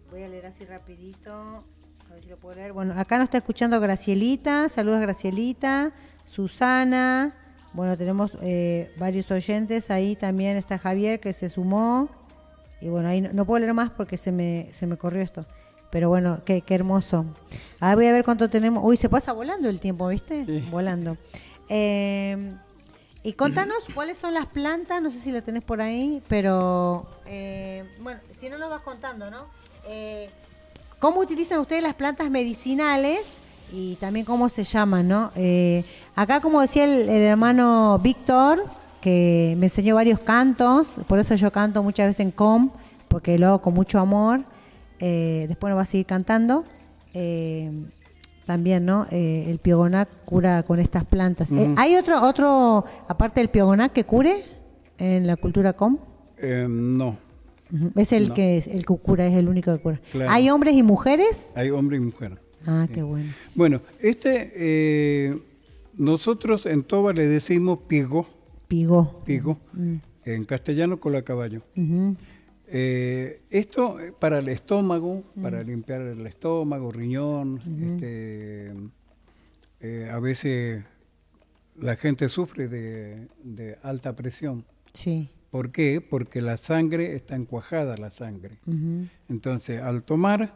[SPEAKER 2] voy a leer así rapidito, a ver si lo puedo leer. Bueno, acá nos está escuchando Gracielita, saludos Gracielita, Susana, bueno, tenemos eh, varios oyentes, ahí también está Javier que se sumó, y bueno, ahí no, no puedo leer más porque se me, se me corrió esto. Pero bueno, qué, qué hermoso. Ahora voy a ver cuánto tenemos. Uy, se pasa volando el tiempo, ¿viste?
[SPEAKER 3] Sí.
[SPEAKER 2] Volando. Eh, y contanos cuáles son las plantas, no sé si lo tenés por ahí, pero eh, bueno, si no nos vas contando, ¿no? Eh, ¿Cómo utilizan ustedes las plantas medicinales y también cómo se llaman, ¿no? Eh, acá, como decía el, el hermano Víctor, que me enseñó varios cantos, por eso yo canto muchas veces en com, porque lo hago con mucho amor. Eh, después nos va a seguir cantando. Eh, también, ¿no? Eh, el piogonac cura con estas plantas. ¿Hay otro, otro, aparte del piogonac, que cure en la cultura com?
[SPEAKER 3] Eh, no.
[SPEAKER 2] Es el
[SPEAKER 3] No.
[SPEAKER 2] que es el que cura, es el único que cura.
[SPEAKER 3] Claro.
[SPEAKER 2] ¿Hay hombres y mujeres?
[SPEAKER 3] hay hombre y mujer.
[SPEAKER 2] Ah, qué bueno.
[SPEAKER 3] Bueno, este, eh, nosotros en Toba le decimos pigo,
[SPEAKER 2] Pigó.
[SPEAKER 3] pigo,
[SPEAKER 2] Mm.
[SPEAKER 3] en castellano cola caballo.
[SPEAKER 2] Ujú.
[SPEAKER 3] Eh, esto eh, para el estómago, para limpiar el estómago, riñón, este, eh, a veces la gente sufre de, de alta presión.
[SPEAKER 2] Sí.
[SPEAKER 3] ¿Por qué? Porque la sangre está encuajada, la sangre. Entonces, al tomar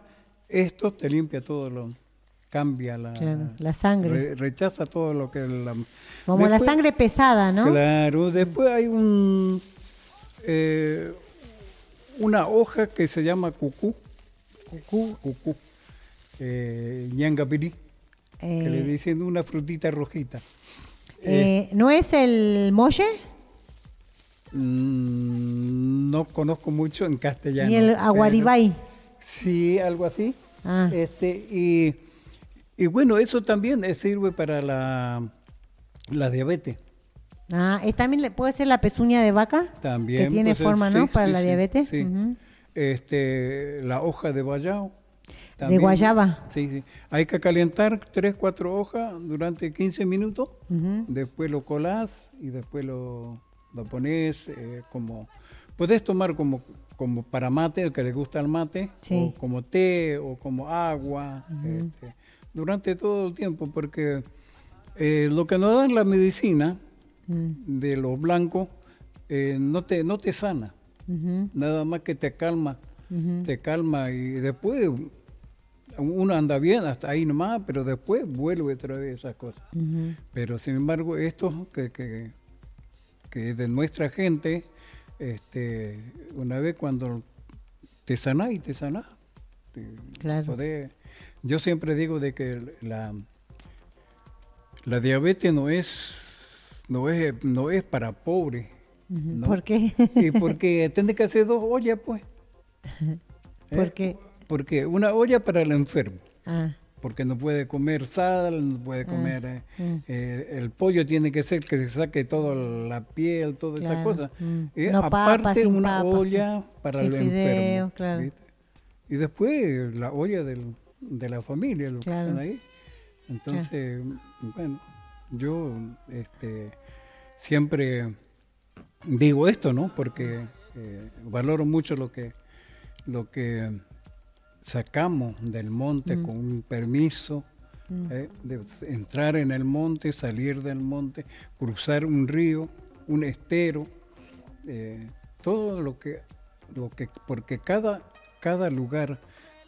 [SPEAKER 3] esto, te limpia todo lo, cambia la,
[SPEAKER 2] Claro, la sangre.
[SPEAKER 3] re- rechaza todo lo que la...
[SPEAKER 2] Como la sangre pesada, ¿no?
[SPEAKER 3] Claro, después hay un eh, una hoja que se llama cucú, cucú, cucú, eh, ñangapirí, que le
[SPEAKER 2] Eh,
[SPEAKER 3] dicen una frutita rojita.
[SPEAKER 2] eh, ¿No es el molle?
[SPEAKER 3] Mm, no conozco mucho en castellano.
[SPEAKER 2] Ni el aguaribay.
[SPEAKER 3] Sí, algo así.
[SPEAKER 2] Ah.
[SPEAKER 3] Este, y, y bueno, eso también eh, sirve para la, la diabetes.
[SPEAKER 2] Ah, ¿es también le- puede ser la pezuña de vaca?
[SPEAKER 3] También.
[SPEAKER 2] Que tiene
[SPEAKER 3] pues, eh,
[SPEAKER 2] forma, ¿no?
[SPEAKER 3] sí,
[SPEAKER 2] Para
[SPEAKER 3] sí,
[SPEAKER 2] la diabetes.
[SPEAKER 3] sí. Este, la hoja de guayao.
[SPEAKER 2] De guayaba.
[SPEAKER 3] Sí, sí. Hay que calentar 3, 4 hojas durante 15 minutos. Después lo colás y después lo, lo pones eh, como... Podés tomar como, como para mate, el que le gusta el mate,
[SPEAKER 2] Sí.
[SPEAKER 3] o como té o como agua, este, durante todo el tiempo, porque eh, lo que nos dan la medicina
[SPEAKER 2] Mm.
[SPEAKER 3] de los blancos eh, no, te, no te sana, nada más que te calma, te calma y después uno anda bien hasta ahí nomás, pero después vuelve otra vez esas cosas. Pero sin embargo, esto que, que, que de nuestra gente, este, una vez cuando te sanás y te sanás, te
[SPEAKER 2] Claro.
[SPEAKER 3] podés- yo siempre digo de que la, la diabetes no es, no es, no es para pobres. ¿no?
[SPEAKER 2] ¿Por qué?
[SPEAKER 3] Y porque tienes que hacer dos ollas, pues. ¿Eh?
[SPEAKER 2] ¿Por qué?
[SPEAKER 3] Porque una olla para el enfermo
[SPEAKER 2] Ah,
[SPEAKER 3] porque no puede comer sal, no puede comer eh,
[SPEAKER 2] mm.
[SPEAKER 3] eh, el pollo tiene que ser que se saque toda la piel, toda esa
[SPEAKER 2] Claro,
[SPEAKER 3] cosa.
[SPEAKER 2] mm. No
[SPEAKER 3] aparte una olla para
[SPEAKER 2] sin
[SPEAKER 3] el enfermo. Y después la olla del- de la familia, lo
[SPEAKER 2] Claro.
[SPEAKER 3] que están ahí. Entonces, bueno, yo este, siempre digo esto, ¿no? Porque eh, valoro mucho lo que lo que sacamos del monte
[SPEAKER 2] Mm.
[SPEAKER 3] con un permiso, ¿eh? de entrar en el monte, salir del monte, cruzar un río, un estero, eh, todo lo que, lo que, porque cada, cada lugar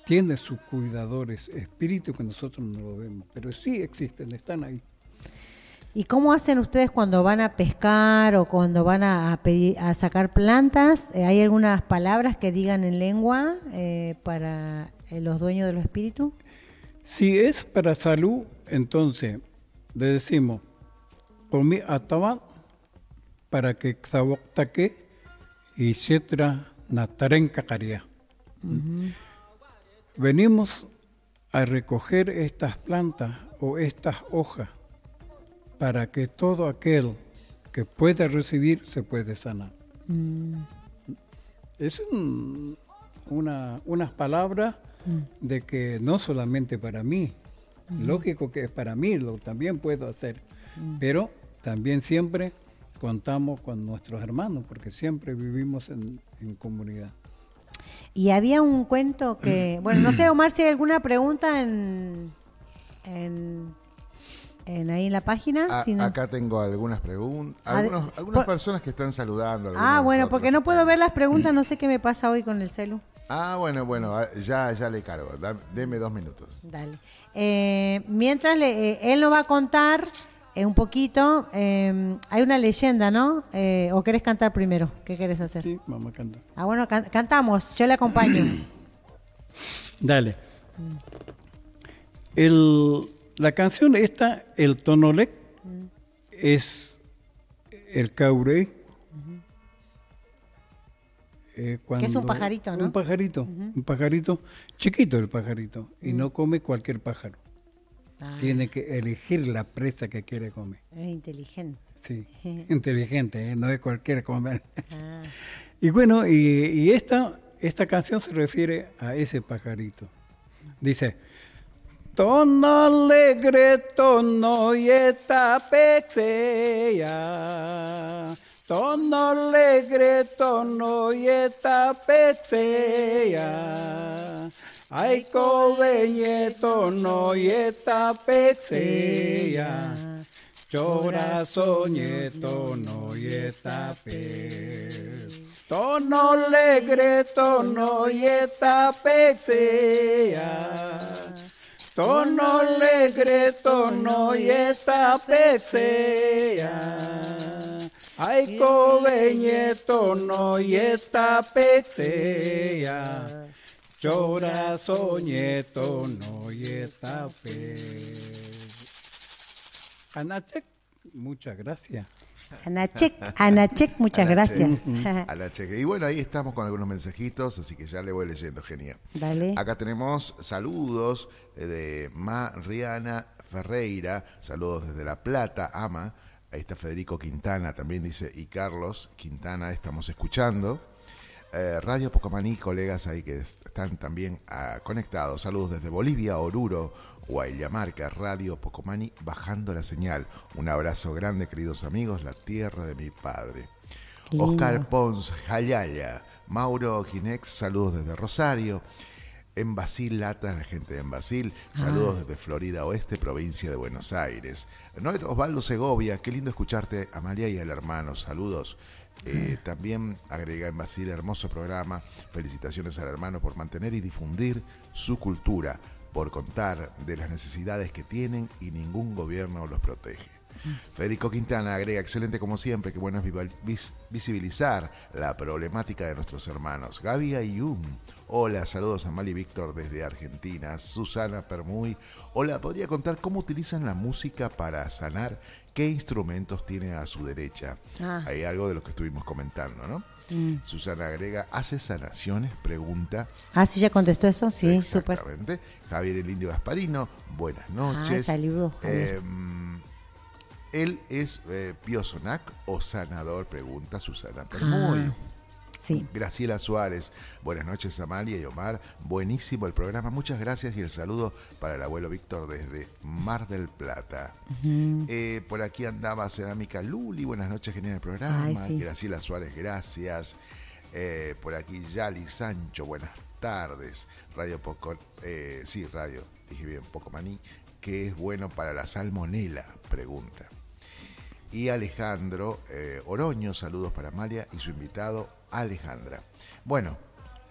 [SPEAKER 3] tiene sus cuidadores, espíritus que nosotros no lo vemos, pero sí existen, están ahí.
[SPEAKER 2] ¿Y cómo hacen ustedes cuando van a pescar o cuando van a, pedir, a sacar plantas? Eh, ¿Hay algunas palabras que digan en lengua eh, para eh, los dueños de los espíritus?
[SPEAKER 3] Si es para salud, entonces le decimos, por mi ataban para que xawaktaque y setra nataren cacaria. Venimos a recoger estas plantas o estas hojas para que todo aquel que pueda recibir se puede sanar. Mm. Es una, unas palabras mm. de que no solamente para mí, mm. lógico que es para mí, lo también puedo hacer, pero también siempre contamos con nuestros hermanos, porque siempre vivimos en, comunidad.
[SPEAKER 2] Y había un cuento que, bueno, no sé, Omar, si hay alguna pregunta en, en en ahí en la página.
[SPEAKER 1] Acá tengo algunas preguntas, algunas personas que están saludando.
[SPEAKER 2] Ah, bueno, porque no puedo ver las preguntas, no sé qué me pasa hoy con el celu.
[SPEAKER 1] Ah, bueno, bueno, ah, ya, ya le cargo, deme dos minutos.
[SPEAKER 2] Dale. Eh, mientras le, eh, él nos va a contar eh, un poquito, hay una leyenda, ¿no? ¿O querés cantar primero? ¿Qué querés hacer?
[SPEAKER 3] Sí, vamos a cantar.
[SPEAKER 2] Ah, bueno, cantamos, yo le acompaño.
[SPEAKER 3] Dale. El la canción esta, el tonolec, es el caure.
[SPEAKER 2] Eh, que es un pajarito, ¿no?
[SPEAKER 3] Un pajarito, un pajarito, chiquito el pajarito, y no come cualquier pájaro. Ah. Tiene que elegir la presa que quiere comer.
[SPEAKER 2] Es inteligente.
[SPEAKER 3] Sí, inteligente, ¿eh? no es cualquier comer. Ah. Y bueno, y, y, esta, esta canción se refiere a ese pajarito. Dice, Tono alegre, tono y esta pecea. Tono alegre, tono y pecea. Ay, cobeñe, tono y pecea. Chora soñé, tono y. Tono alegre, tono y pecea. Tono alegre, tono y esta pecea. Ay, cobeñe, tono y esta pecea. Chora, soñé, tono y esta pecea. Anachek, muchas gracias.
[SPEAKER 2] Anachek, Anachek, muchas gracias.
[SPEAKER 1] Anachek. Y bueno, ahí estamos con algunos mensajitos, así que ya le voy leyendo, genial. Dale. Acá tenemos saludos eh, de Mariana Ferreira, saludos desde La Plata, Ama. Ahí está Federico Quintana, también dice, y Carlos Quintana, estamos escuchando. Eh, Radio Pocomaní, colegas ahí que están también ah, conectados. Saludos desde Bolivia, Oruro, Guayamarca, Radio Pocomani, bajando la señal. Un abrazo grande, queridos amigos, la tierra de mi padre. Oscar Pons, Jayaya, Mauro Ginex, saludos desde Rosario. En Basil Lata, la gente de En Basil, saludos ah. desde Florida Oeste, provincia de Buenos Aires. Osvaldo Segovia, qué lindo escucharte, Amalia y el hermano, saludos. Eh, también agrega en Basil, hermoso programa. Felicitaciones al hermano por mantener y difundir su cultura por contar de las necesidades que tienen y ningún gobierno los protege. Federico Quintana agrega, excelente como siempre, que bueno es visibilizar la problemática de nuestros hermanos. Gaby Ayum, hola, saludos a Mali Víctor desde Argentina. Susana Permuy, hola, ¿podría contar cómo utilizan la música para sanar? ¿Qué instrumentos tiene a su derecha? Ah. Hay algo de lo que estuvimos comentando, ¿no? Mm. Susana agrega, ¿hace sanaciones? Pregunta.
[SPEAKER 2] Ah, sí, ya contestó eso, sí,
[SPEAKER 1] súper. Exactamente. Javier el Indio Gasparino, buenas noches.
[SPEAKER 2] Ah, saludos,
[SPEAKER 1] em, ¿Él es eh, Piosonac o sanador? Pregunta Susana Permuy. Ah. Graciela Suárez. Buenas noches, Amalia y Omar. Buenísimo el programa. Muchas gracias y el saludo para el abuelo Víctor desde Mar del Plata. Eh, por aquí andaba Cerámica Luli. Buenas noches, genial el programa. Graciela Suárez, gracias. Eh, por aquí Yali Sancho, buenas tardes. Radio Poco, eh, sí, radio, dije bien, Poco Maní. ¿Qué es bueno para la salmonela? Pregunta. Y Alejandro eh, Oroño. Saludos para Amalia y su invitado Alejandra. Bueno,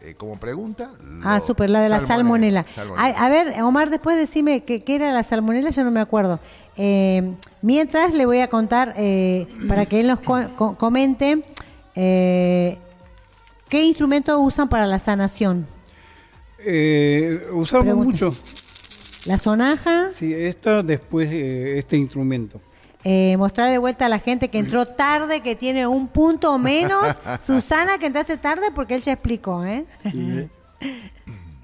[SPEAKER 1] eh, como pregunta.
[SPEAKER 2] Ah, súper, la de la salmonela.
[SPEAKER 1] salmonela.
[SPEAKER 2] A, a ver, Omar, después decime qué, qué era la salmonela, yo no me acuerdo. Eh, mientras le voy a contar, eh, para que él nos co- co- comente, eh, qué instrumento usan para la sanación.
[SPEAKER 3] Eh, usamos
[SPEAKER 2] Pregunta.
[SPEAKER 3] mucho.
[SPEAKER 2] La sonaja,
[SPEAKER 3] Sí, esta después eh, este instrumento.
[SPEAKER 2] Eh, mostrar de vuelta a la gente que entró tarde, que tiene un punto menos. Susana, que entraste tarde porque él ya explicó, ¿eh?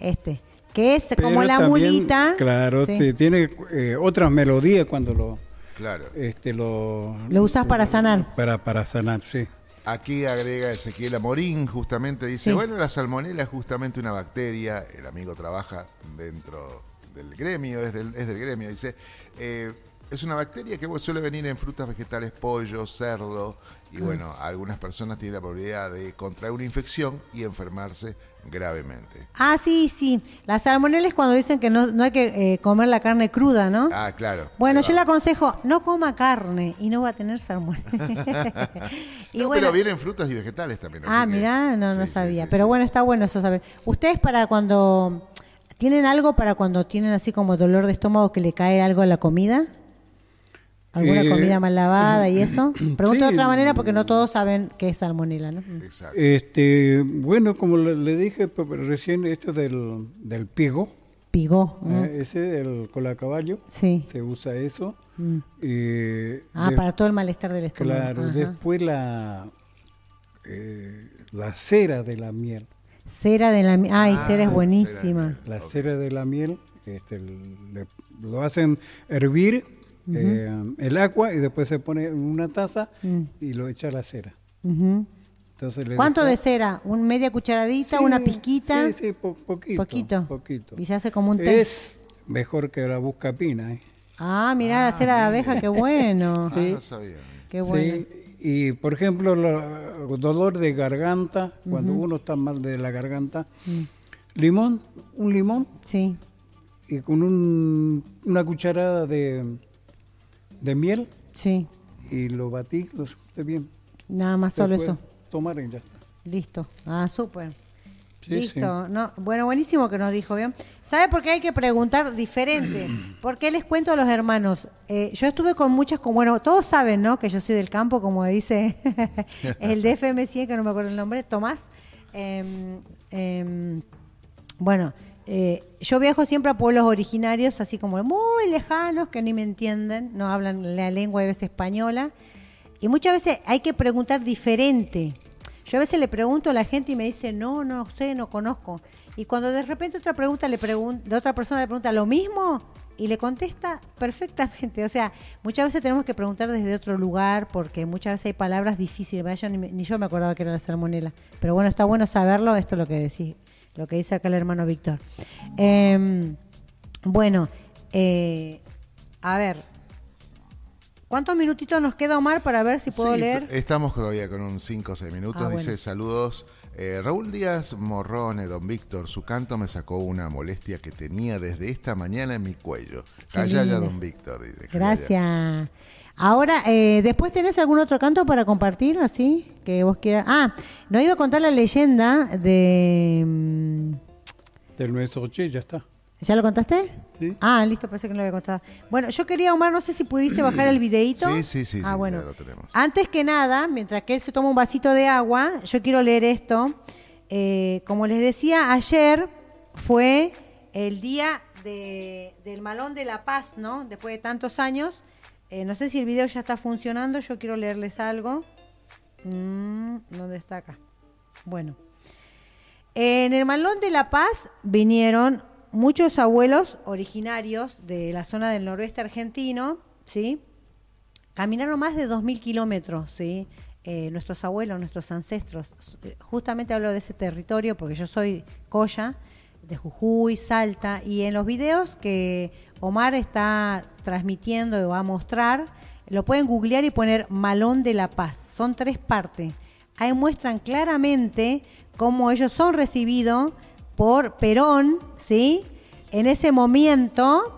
[SPEAKER 2] Este, que es como la
[SPEAKER 3] también,
[SPEAKER 2] mulita.
[SPEAKER 3] Claro,
[SPEAKER 2] Sí.
[SPEAKER 3] sí, tiene eh, otras melodías cuando lo
[SPEAKER 1] Claro.
[SPEAKER 3] este lo
[SPEAKER 2] Lo usas para sanar.
[SPEAKER 3] para para sanar, sí.
[SPEAKER 1] Aquí agrega Ezequiel Amorín, justamente dice,
[SPEAKER 2] Sí.
[SPEAKER 1] bueno, la salmonela es justamente una bacteria, el amigo trabaja dentro del gremio, es del, es del gremio, dice, eh, es una bacteria que suele venir en frutas vegetales, pollo, cerdo, y bueno, algunas personas tienen la probabilidad de contraer una infección y enfermarse gravemente.
[SPEAKER 2] Ah, sí, sí. La salmonela es cuando dicen que no, no hay que eh, comer la carne cruda, ¿no?
[SPEAKER 1] Ah, claro.
[SPEAKER 2] Bueno, yo le aconsejo, no coma carne y no va a tener salmonela. Y
[SPEAKER 1] No,
[SPEAKER 2] bueno-
[SPEAKER 1] pero vienen frutas y vegetales también.
[SPEAKER 2] Ah,
[SPEAKER 1] que-
[SPEAKER 2] mirá, no, no
[SPEAKER 1] sí,
[SPEAKER 2] sabía.
[SPEAKER 1] sí,
[SPEAKER 2] Pero bueno, está bueno eso saber. Ustedes para cuando... ¿Tienen algo para cuando tienen así como dolor de estómago que le cae algo a la comida? ¿Alguna
[SPEAKER 3] Eh,
[SPEAKER 2] comida mal lavada y eso? Pregunto de otra manera porque no todos saben qué es salmonela, ¿no?
[SPEAKER 1] Exacto.
[SPEAKER 3] Este, bueno, como le, le dije recién esto del del pigo,
[SPEAKER 2] Pigó. ¿no?
[SPEAKER 3] eh, ese del cola caballo,
[SPEAKER 2] Sí.
[SPEAKER 3] se usa eso.
[SPEAKER 2] Mm.
[SPEAKER 3] Eh,
[SPEAKER 2] Ah,
[SPEAKER 3] de-
[SPEAKER 2] para todo el malestar del estómago.
[SPEAKER 3] Claro,
[SPEAKER 2] Ajá.
[SPEAKER 3] después la eh, la cera de la miel.
[SPEAKER 2] Cera de la... mi- Ay,
[SPEAKER 1] Ah,
[SPEAKER 2] cera es buenísima.
[SPEAKER 1] miel.
[SPEAKER 3] La cera de la miel, este, le- lo hacen hervir eh, el agua y después se pone en una taza
[SPEAKER 2] Mm.
[SPEAKER 3] y lo echa la cera.
[SPEAKER 2] Ujú.
[SPEAKER 3] Entonces le
[SPEAKER 2] ¿Cuánto de cera? ¿Un media cucharadita?
[SPEAKER 3] Sí,
[SPEAKER 2] ¿Una pizquita?
[SPEAKER 3] Sí, sí, po- poquito.
[SPEAKER 2] Poquito.
[SPEAKER 3] poquito.
[SPEAKER 2] Y se hace como un té.
[SPEAKER 3] Es mejor que la buscapina. ¿eh?
[SPEAKER 2] Ah, mirá, la cera de abeja, qué bueno.
[SPEAKER 1] Ah, no sabía.
[SPEAKER 2] Qué bueno.
[SPEAKER 3] Sí, y por ejemplo, lo- dolor de garganta, cuando uno está mal de la garganta,
[SPEAKER 2] Mm.
[SPEAKER 3] limón, un limón
[SPEAKER 2] Sí.
[SPEAKER 3] y con un- una cucharada de, de miel
[SPEAKER 2] Sí.
[SPEAKER 3] y lo batí, lo siente bien.
[SPEAKER 2] Nada más solo eso.
[SPEAKER 3] Tomar y ya está.
[SPEAKER 2] Listo. Ah, súper.
[SPEAKER 3] Sí,
[SPEAKER 2] Listo. No, bueno, buenísimo que nos dijo bien. ¿Sabe por qué hay que preguntar diferente? Porque les cuento a los hermanos. eh, yo estuve con muchas, con, bueno, todos saben, ¿no? Que yo soy del campo, como dice el de FM100, que no me acuerdo el nombre, Tomás. Em, em, bueno, eh, yo viajo siempre a pueblos originarios, así como muy lejanos, que ni me entienden, no hablan la lengua a veces española. Y muchas veces hay que preguntar diferente. Yo a veces le pregunto a la gente y me dice, no, no sé, no conozco. Y cuando de repente otra pregunta le pregun- otra persona le pregunta lo mismo y le contesta perfectamente. O sea, muchas veces tenemos que preguntar desde otro lugar porque muchas veces hay palabras difíciles. Yo ni, ni yo me acordaba que era la salmonela. Pero bueno, está bueno saberlo. Esto es lo que decís, lo que dice acá el hermano Víctor. Em, bueno, eh, a ver. ¿Cuántos minutitos nos queda, Omar, para ver si puedo
[SPEAKER 1] Sí,
[SPEAKER 2] leer?
[SPEAKER 1] Estamos todavía con un 5 o 6 minutos.
[SPEAKER 2] Ah,
[SPEAKER 1] Dice
[SPEAKER 2] bueno.
[SPEAKER 1] saludos. Eh, Raúl Díaz Morrone, don Víctor, su canto me sacó una molestia que tenía desde esta mañana en mi cuello. Callaya, don Víctor. Dice, Callaya.
[SPEAKER 2] Ahora, eh, ¿después tenés algún otro canto para compartir, así? Que vos quieras. Ah, nos iba a contar la leyenda de... mm,
[SPEAKER 3] Del nuestro ya está.
[SPEAKER 2] ¿Ya lo contaste?
[SPEAKER 3] Sí.
[SPEAKER 2] Ah, listo, parece que no lo había contado. Bueno, yo quería, Omar, no sé si pudiste bajar el videíto.
[SPEAKER 1] Sí, sí, sí,
[SPEAKER 2] Ah,
[SPEAKER 1] sí,
[SPEAKER 2] bueno.
[SPEAKER 1] ya lo tenemos.
[SPEAKER 2] Antes que nada, mientras que él se toma un vasito de agua, yo quiero leer esto. Eh, como les decía, ayer fue el día de- del Malón de la Paz, ¿no? Después de tantos años. Eh, no sé si el video ya está funcionando, yo quiero leerles algo. Mm, ¿Dónde está acá? Bueno. En el Malón de la Paz vinieron muchos abuelos originarios de la zona del noroeste argentino, ¿sí? Caminaron más de 2.000 kilómetros, ¿sí? Eh, nuestros abuelos, nuestros ancestros. Justamente hablo de ese territorio porque yo soy Coya, de Jujuy, Salta, y en los videos que Omar está transmitiendo y va a mostrar, lo pueden googlear y poner Malón de la Paz. Son tres partes. Ahí muestran claramente cómo ellos son recibidos por Perón, ¿sí? En ese momento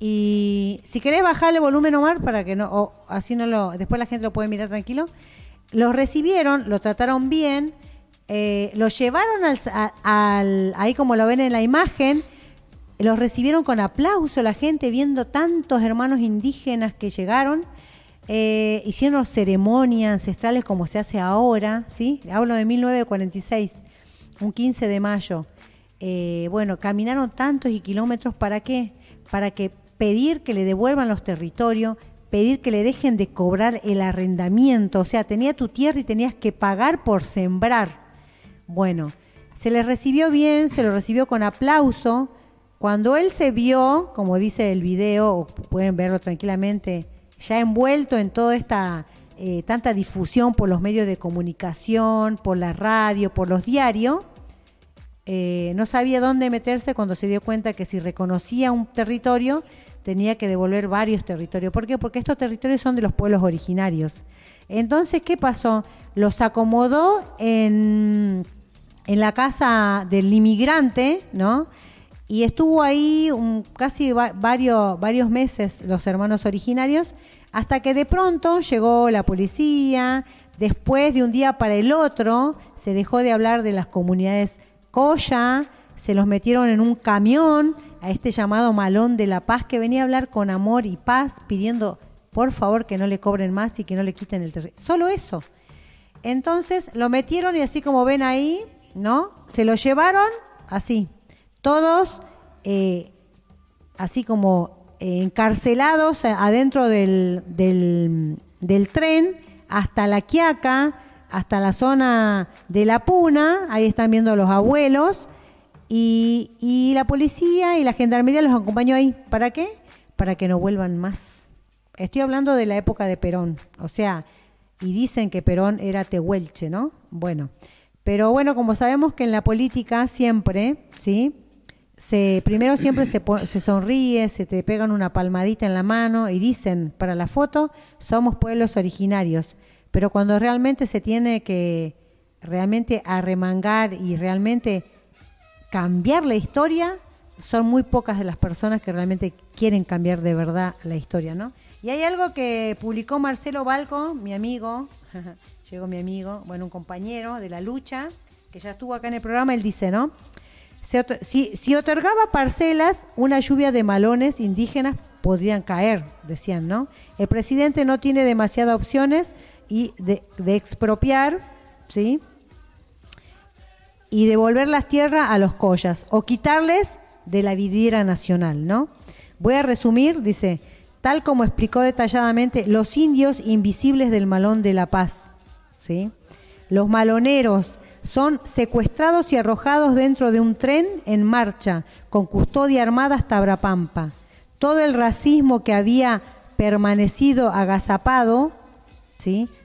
[SPEAKER 2] Y si querés bajarle el volumen, Omar, para que no, así no lo, después la gente lo puede mirar tranquilo. Los recibieron, lo trataron bien, eh, los llevaron al, ahí como lo ven en la imagen, los recibieron con aplauso la gente viendo tantos hermanos indígenas que llegaron. Eh, hicieron ceremonias ancestrales como se hace ahora, ¿sí? Hablo de 1946, un 15 de mayo. Eh, bueno, caminaron tantos y kilómetros para qué? Para que pedir que le devuelvan los territorios, pedir que le dejen de cobrar el arrendamiento, o sea, tenía tu tierra y tenías que pagar por sembrar. Bueno, se le recibió bien, se lo recibió con aplauso. Cuando él se vio, como dice el video, pueden verlo tranquilamente, ya envuelto en toda esta eh, tanta difusión por los medios de comunicación, por la radio, por los diarios, eh, no sabía dónde meterse cuando se dio cuenta que si reconocía un territorio, tenía que devolver varios territorios. ¿Por qué? Porque estos territorios son de los pueblos originarios. Entonces, ¿qué pasó? Los acomodó en, en la casa del inmigrante, ¿no? Y estuvo ahí casi varios, varios meses los hermanos originarios, hasta que de pronto llegó la policía, después de un día para el otro se dejó de hablar de las comunidades Coya, se los metieron en un camión a este llamado Malón de la Paz que venía a hablar con amor y paz pidiendo por favor que no le cobren más y que no le quiten el terreno. Solo eso. Entonces lo metieron y así como ven ahí, ¿no? Se lo llevaron así, todos eh, así como eh, encarcelados adentro del, del, tren hasta la Quiaca, hasta la zona de la Puna, ahí están viendo los abuelos, y, y, la policía y la gendarmería los acompañó ahí. ¿Para qué? Para que no vuelvan más. Estoy hablando de la época de Perón, o sea, y dicen que Perón era tehuelche, ¿no? Bueno, pero bueno, como sabemos que en la política siempre, ¿sí? se, primero siempre se, se, sonríe, se te pegan una palmadita en la mano y dicen para la foto, somos pueblos originarios. Pero cuando realmente se tiene que realmente arremangar y realmente cambiar la historia, son muy pocas de las personas que realmente quieren cambiar de verdad la historia, ¿no? Y hay algo que publicó Marcelo Balco, mi amigo, llegó mi amigo, bueno, un compañero de la lucha, que ya estuvo acá en el programa, él dice, ¿no? si, otorgaba parcelas, una lluvia de malones indígenas podrían caer, decían, ¿no? El presidente no tiene demasiadas opciones y de, expropiar, ¿sí? Y devolver las tierras a los collas o quitarles de la vidriera nacional, ¿no? Voy a resumir, dice, tal como explicó detalladamente los indios invisibles del Malón de la Paz, Los maloneros son secuestrados y arrojados dentro de un tren en marcha, con custodia armada hasta Brapampa. Todo el racismo que había permanecido agazapado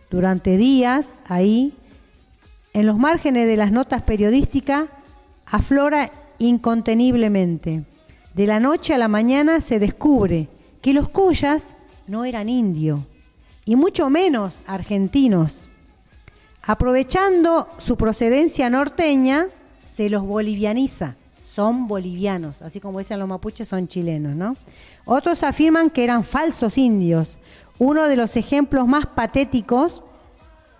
[SPEAKER 2] durante días ahí, en los márgenes de las notas periodísticas, aflora inconteniblemente. De la noche a la mañana se descubre que los cuyas no eran indios, y mucho menos argentinos Aprovechando su procedencia norteña, se los bolivianiza. Son bolivianos, así como dicen los mapuches, son chilenos, ¿no? Otros afirman que eran falsos indios. Uno de los ejemplos más patéticos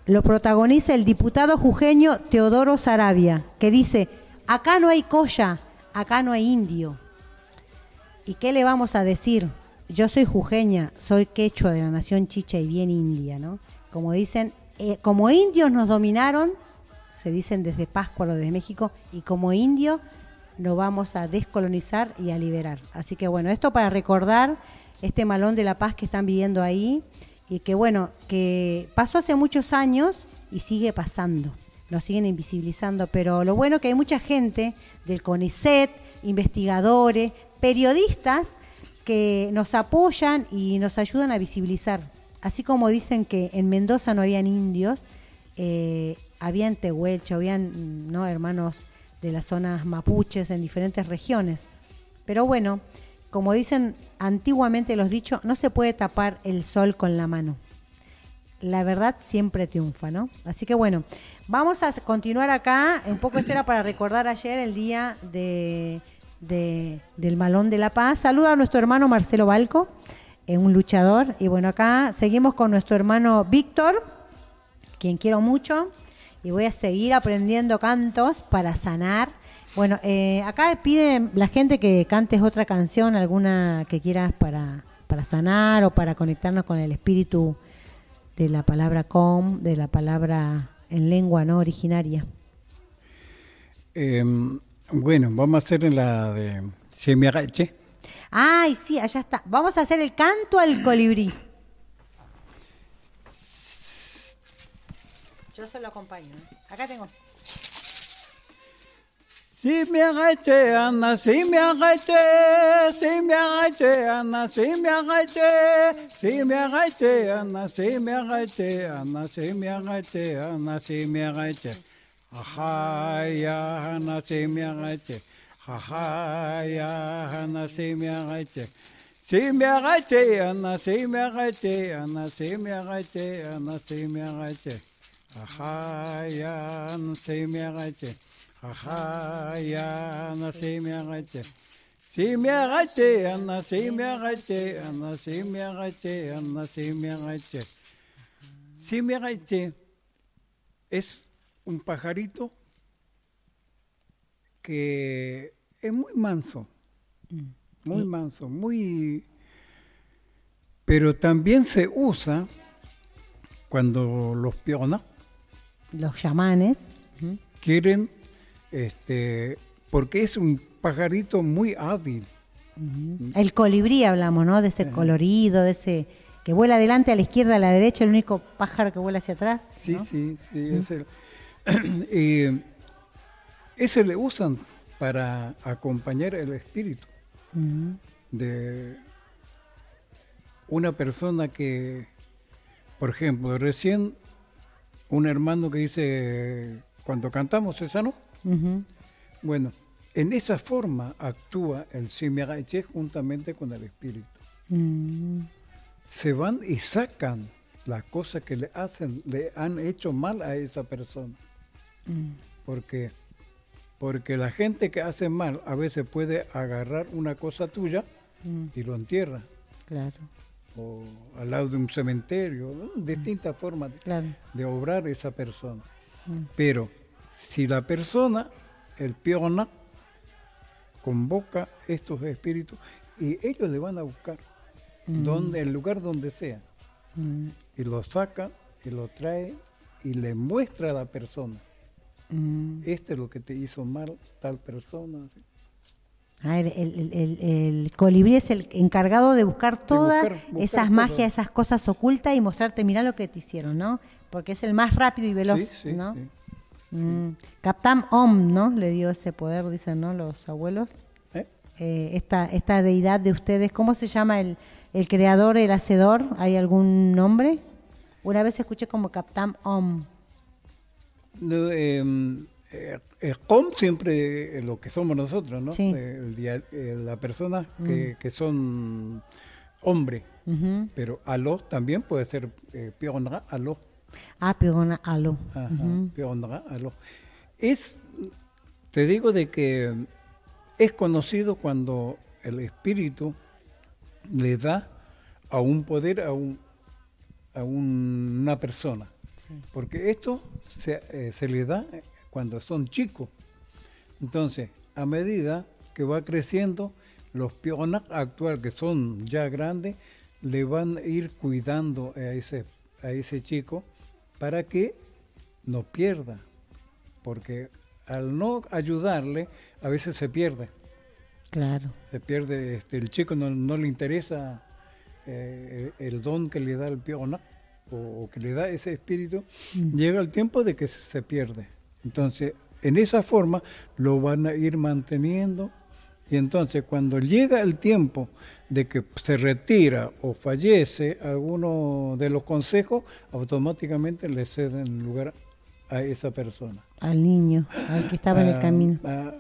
[SPEAKER 2] lo protagoniza el diputado jujeño Teodoro Sarabia, que dice, acá no hay colla, acá no hay indio. ¿Y qué le vamos a decir? Yo soy jujeña, soy quechua de la nación chicha y bien india, ¿no? Como dicen, eh, como indios nos dominaron, se dicen desde Pascua o desde México, y como indios nos vamos a descolonizar y a liberar. Así que bueno, esto para recordar este malón de la paz que están viviendo ahí y que bueno, que pasó hace muchos años y sigue pasando. Nos siguen invisibilizando, pero lo bueno que hay mucha gente del CONICET, investigadores, periodistas que nos apoyan y nos ayudan a visibilizar así como dicen que en Mendoza no habían indios, eh, habían tehuelche, habían ¿no? hermanos de las zonas mapuches en diferentes regiones. Pero bueno, como dicen antiguamente los dichos, no se puede tapar el sol con la mano. La verdad siempre triunfa, ¿no? Así que bueno, vamos a continuar acá. Un poco esto era para recordar ayer el día de, de, del Malón de la Paz. Saluda a nuestro hermano Marcelo Balco, eh, un luchador. Y bueno, acá seguimos con nuestro hermano Víctor, quien quiero mucho. Y voy a seguir aprendiendo cantos para sanar. Bueno, eh, acá pide la gente que cantes otra canción, alguna que quieras para, para sanar o para conectarnos con el espíritu de la palabra com, de la palabra en lengua no originaria.
[SPEAKER 3] Em, bueno, vamos a hacer la de Se me agache.
[SPEAKER 2] Ay, sí, allá está. Vamos a hacer el canto al colibrí. Yo se lo acompaño. ¿eh? Acá tengo.
[SPEAKER 3] Si me agaché, Ana, si me agaché, si me agaché, Ana, si me agaché, si me agaché, Ana, si me agaché, Ana, si me agaché, Ana, si me agaché. Ajá, ya, Ana, si me agaché. Ajá, ya, Ana, si me agaché. Si me agaché, Ana, si me agaché, Ana, si me agaché, Ana, si me agaché. Ajá, ya, Ana, si me agaché. Ajá, ya, Ana, si me agaché. Si me agaché, Ana, si me agaché, Ana, si me agaché, Ana, si me agaché. Si me agaché es un pajarito que es muy manso, muy manso, muy... Pero también se usa cuando los pionas
[SPEAKER 2] Los chamanes.
[SPEAKER 3] Quieren, este, porque es un pajarito muy hábil.
[SPEAKER 2] El colibrí hablamos, ¿no? De ese colorido, de ese que vuela adelante, a la izquierda, a la derecha, el único pájaro que vuela hacia atrás.
[SPEAKER 3] Sí,
[SPEAKER 2] ¿no?
[SPEAKER 3] sí, sí. es el- y ese le usan para acompañar el espíritu
[SPEAKER 2] Ujú.
[SPEAKER 3] de una persona que, por ejemplo, recién un hermano que dice, cuando cantamos esa no,
[SPEAKER 2] Ujú.
[SPEAKER 3] bueno, en esa forma actúa el Simirache juntamente con el espíritu.
[SPEAKER 2] Mm.
[SPEAKER 3] Se van y sacan las cosas que le hacen, le han hecho mal a esa persona.
[SPEAKER 2] Mm.
[SPEAKER 3] Porque, porque la gente que hace mal a veces puede agarrar una cosa tuya
[SPEAKER 2] Mm.
[SPEAKER 3] y lo entierra.
[SPEAKER 2] Claro,
[SPEAKER 3] O al lado de un cementerio, ¿no? distintas formas de,
[SPEAKER 2] claro.
[SPEAKER 3] de obrar esa persona.
[SPEAKER 2] Mm.
[SPEAKER 3] Pero si la persona, el piona, convoca estos espíritus y ellos le van a buscar, donde, el lugar donde sea,
[SPEAKER 2] Mm.
[SPEAKER 3] y lo saca y lo trae y le muestra a la persona,
[SPEAKER 2] Mm.
[SPEAKER 3] este es lo que te hizo mal tal persona. así.
[SPEAKER 2] Ah, el, el- el- el- colibrí es el encargado de buscar todas esas
[SPEAKER 3] todo.
[SPEAKER 2] magias, esas cosas ocultas y mostrarte, mira lo que te hicieron, ¿no? Porque es el más rápido y veloz,
[SPEAKER 3] Sí, sí,
[SPEAKER 2] ¿no?
[SPEAKER 3] sí.
[SPEAKER 2] Mm. Captam Om, ¿no? Le dio ese poder, dicen, ¿no? Los abuelos.
[SPEAKER 3] ¿Eh?
[SPEAKER 2] Eh, esta, esta deidad de ustedes, ¿cómo se llama el, el creador, el hacedor? ¿Hay algún nombre? Una vez escuché como Captam Om.
[SPEAKER 3] Em, eh, eh, com siempre lo que somos nosotros, ¿no?
[SPEAKER 2] Sí.
[SPEAKER 3] El dia- eh, la persona que, que son hombre, pero aló también puede ser eh, piondra, aló.
[SPEAKER 2] Ah, Pigona Alo.
[SPEAKER 3] Ajá, aló. Es, te digo de que es conocido cuando el espíritu le da a un poder a, un, a un- una persona.
[SPEAKER 2] Sí.
[SPEAKER 3] Porque esto se, eh, se le da cuando son chicos. Entonces, a medida que va creciendo, los pionas actuales que son ya grandes, le van a ir cuidando a ese, a ese chico para que no pierda. Porque al no ayudarle, a veces se pierde.
[SPEAKER 2] Claro.
[SPEAKER 3] Se pierde, este, el chico no, no le interesa eh, el don que le da el piona o, que le da ese espíritu, llega el tiempo de que se, se pierde. Entonces, en esa forma lo van a ir manteniendo y entonces cuando llega el tiempo de que se retira o fallece alguno de los consejos, automáticamente le ceden lugar a esa persona.
[SPEAKER 2] Al niño, al que estaba en el
[SPEAKER 3] Ah,
[SPEAKER 2] camino.
[SPEAKER 3] ah,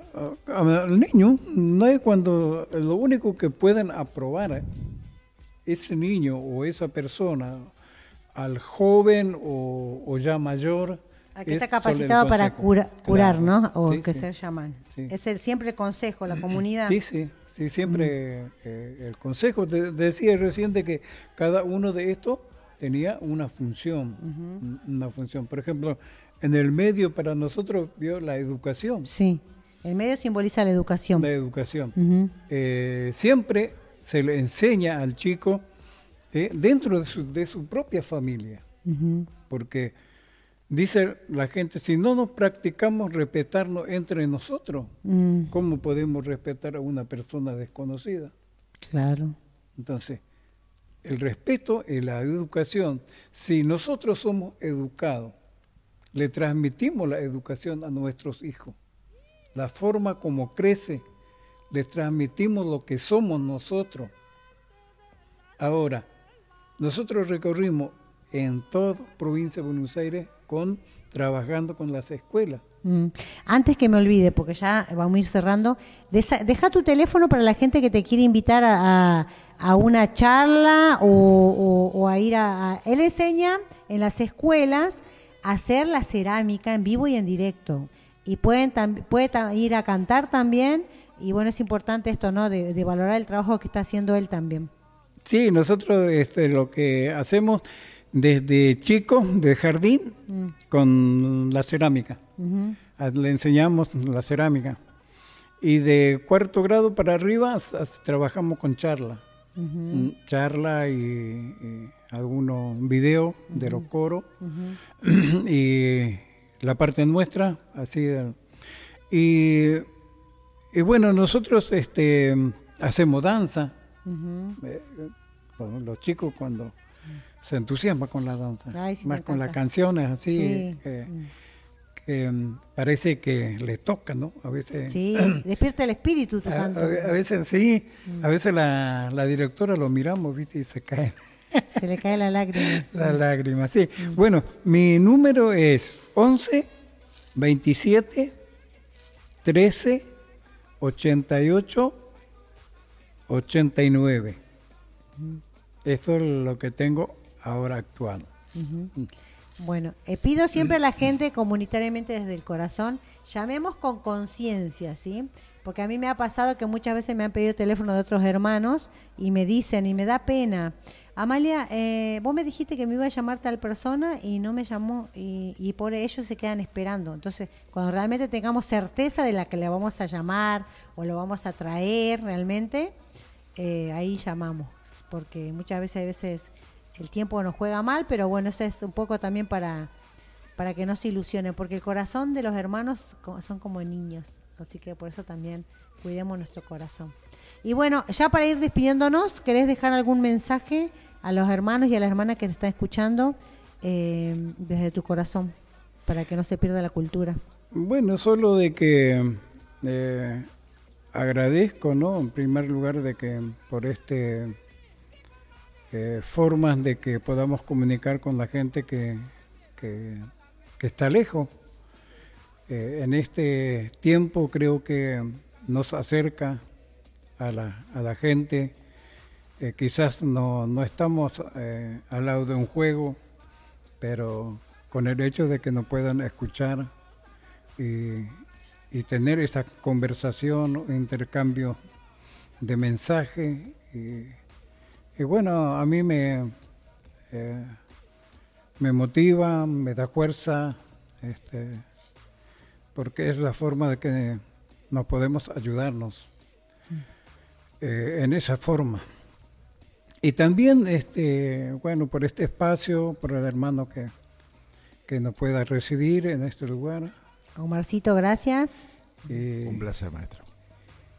[SPEAKER 3] ah, al niño no es cuando lo único que pueden aprobar eh, ese niño o esa persona al joven o, o ya mayor
[SPEAKER 2] está capacitado para cura- curar,
[SPEAKER 3] Claro.
[SPEAKER 2] ¿no? O
[SPEAKER 3] Sí,
[SPEAKER 2] que
[SPEAKER 3] sí.
[SPEAKER 2] se llaman.
[SPEAKER 3] Sí.
[SPEAKER 2] Es el, siempre el consejo, la comunidad.
[SPEAKER 3] Sí, sí, sí, siempre eh, el consejo. Te decía recién de que cada uno de estos tenía una función, un- una función. Por ejemplo, en el medio para nosotros vio la educación,
[SPEAKER 2] Sí. El medio simboliza la educación.
[SPEAKER 3] la educación. Eh, siempre se le enseña al chico eh, dentro de su, de su propia familia, porque dice la gente, si no nos practicamos respetarnos entre nosotros,
[SPEAKER 2] Mm,
[SPEAKER 3] ¿cómo podemos respetar a una persona desconocida?
[SPEAKER 2] claro.
[SPEAKER 3] Entonces, el respeto y la educación, si nosotros somos educados, le transmitimos la educación a nuestros hijos, la forma como crece, le transmitimos lo que somos nosotros. Ahora, nosotros recorrimos en toda provincia de Buenos Aires con trabajando con las escuelas.
[SPEAKER 2] Mm. Antes que me olvide, porque ya vamos a ir cerrando, deja tu teléfono para la gente que te quiere invitar a, a- una charla o, a ir a, Él enseña en las escuelas a hacer la cerámica en vivo y en directo. Y pueden tam- puede ir a cantar también. Y bueno, es importante esto, ¿no? De, de valorar el trabajo que está haciendo él también.
[SPEAKER 3] Sí, nosotros este, lo que hacemos desde chicos, de jardín, con la cerámica. Ah, Le enseñamos la cerámica. Y de cuarto grado para arriba trabajamos con charla. Mm, Charla y, y algunos videos de los coros. y la parte nuestra, así. de- y, y bueno, nosotros este, hacemos danza.
[SPEAKER 2] Ujú.
[SPEAKER 3] Eh, los- los chicos cuando se entusiasman con la danza,
[SPEAKER 2] Ay, sí, me
[SPEAKER 3] más con las canciones así,
[SPEAKER 2] Sí.
[SPEAKER 3] eh, que mm, parece que le toca, ¿no? A veces,
[SPEAKER 2] Sí, despierta el espíritu tu
[SPEAKER 3] a,
[SPEAKER 2] canto.
[SPEAKER 3] a- a veces sí,
[SPEAKER 2] Mm.
[SPEAKER 3] a veces la, la directora lo miramos, ¿viste? Y se cae
[SPEAKER 2] Se le cae la lágrima.
[SPEAKER 3] la lágrima, sí. Bueno, mi número es 11 27 13 88 89. Esto es lo que tengo ahora actual.
[SPEAKER 2] Bueno, eh, pido siempre a la gente comunitariamente desde el corazón, llamemos con conciencia, ¿sí? Porque a mí me ha pasado que muchas veces me han pedido teléfono de otros hermanos y me dicen, y me da pena, Amalia, eh, vos me dijiste que me iba a llamar tal persona y no me llamó y, y por ello se quedan esperando. Entonces, cuando realmente tengamos certeza de la que le vamos a llamar o lo vamos a traer realmente, eh, ahí llamamos, porque muchas veces, a veces el tiempo nos juega mal, pero bueno, eso es un poco también para, para que no se ilusionen, porque el corazón de los hermanos son como niños, así que por eso también cuidemos nuestro corazón. Y bueno, ya para ir despidiéndonos, ¿querés dejar algún mensaje a los hermanos y a las hermanas que te están escuchando eh, desde tu corazón, para que no se pierda la cultura?
[SPEAKER 3] Bueno, solo de que eh, agradezco, ¿no? En primer lugar, de que por este eh, formas de que podamos comunicar con la gente que, que, está lejos. Eh, en este tiempo creo que nos acerca a la, a la gente. Eh, quizás no, no estamos eh, al lado de un juego, pero con el hecho de que nos puedan escuchar y, y tener esa conversación, intercambio de mensajes. Y, y bueno, a mí me, eh, me motiva, me da fuerza, este, porque es la forma de que nos podemos ayudarnos eh, en esa forma. Y también, este, bueno, por este espacio, por el hermano que, que nos pueda recibir en este lugar.
[SPEAKER 2] Omarcito, gracias.
[SPEAKER 3] Y,
[SPEAKER 1] Un placer, maestro.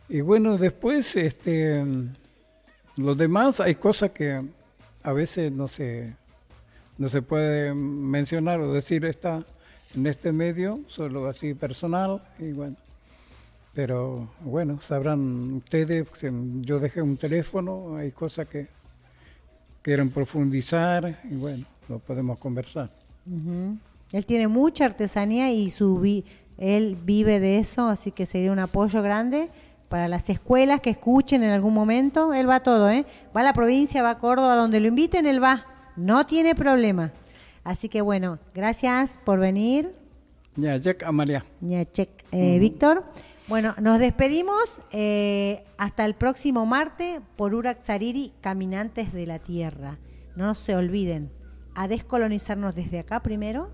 [SPEAKER 3] y bueno, después, este, los demás, hay cosas que a veces no se, no se puede mencionar o decir está en este medio, solo así personal, y bueno. Pero bueno, sabrán ustedes, yo dejé un teléfono, hay cosas que quieren profundizar y bueno, lo podemos conversar.
[SPEAKER 2] Ujú. Él tiene mucha artesanía y su vi- él vive de eso, así que sería un apoyo grande para las escuelas que escuchen en algún momento. Él va a todo, ¿eh? Va a la provincia, va a Córdoba, donde lo inviten, él va. No tiene problema. Así que bueno, gracias por venir.
[SPEAKER 3] Ñachek Amalia.
[SPEAKER 2] Ñachek. Eh, Víctor. Bueno, nos despedimos eh, hasta el próximo martes por Urak Sariri, Caminantes de la Tierra. No se olviden, a descolonizarnos desde acá primero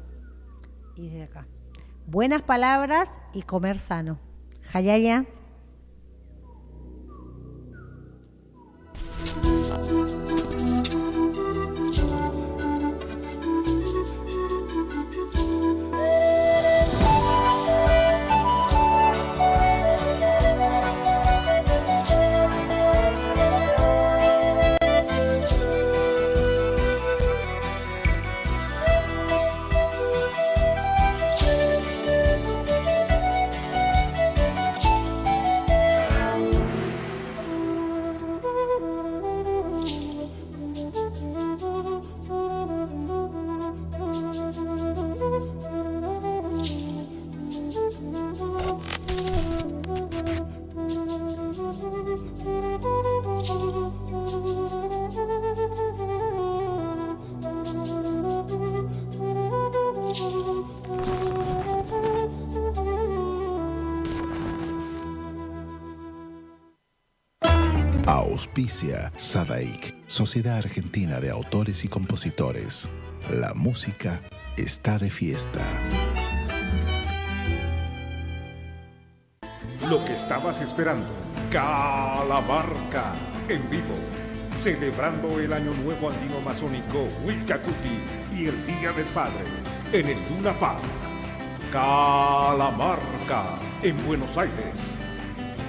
[SPEAKER 2] y desde acá. Buenas palabras y comer sano. Jayaya.
[SPEAKER 1] Auspicia Sadaik, Sociedad Argentina de Autores y Compositores. La música está de fiesta.
[SPEAKER 4] Lo que estabas esperando, Calamarca, en vivo, celebrando el Año Nuevo Andino Masónico Huilcacuti y el Día del Padre, en el Luna Park. Calamarca, en Buenos Aires.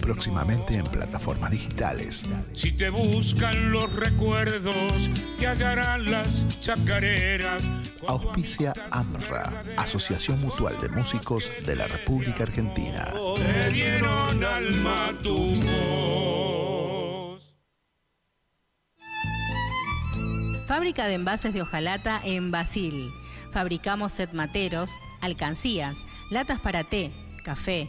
[SPEAKER 1] próximamente en plataformas digitales.
[SPEAKER 5] Si te buscan los recuerdos, te hallarán las chacareras.
[SPEAKER 1] Auspicia AMRA, Asociación Mutual de Músicos de la República Argentina.
[SPEAKER 5] Te dieron alma tu voz.
[SPEAKER 6] Fábrica de envases de hojalata en Basil. Fabricamos set materos, alcancías, latas para té, café,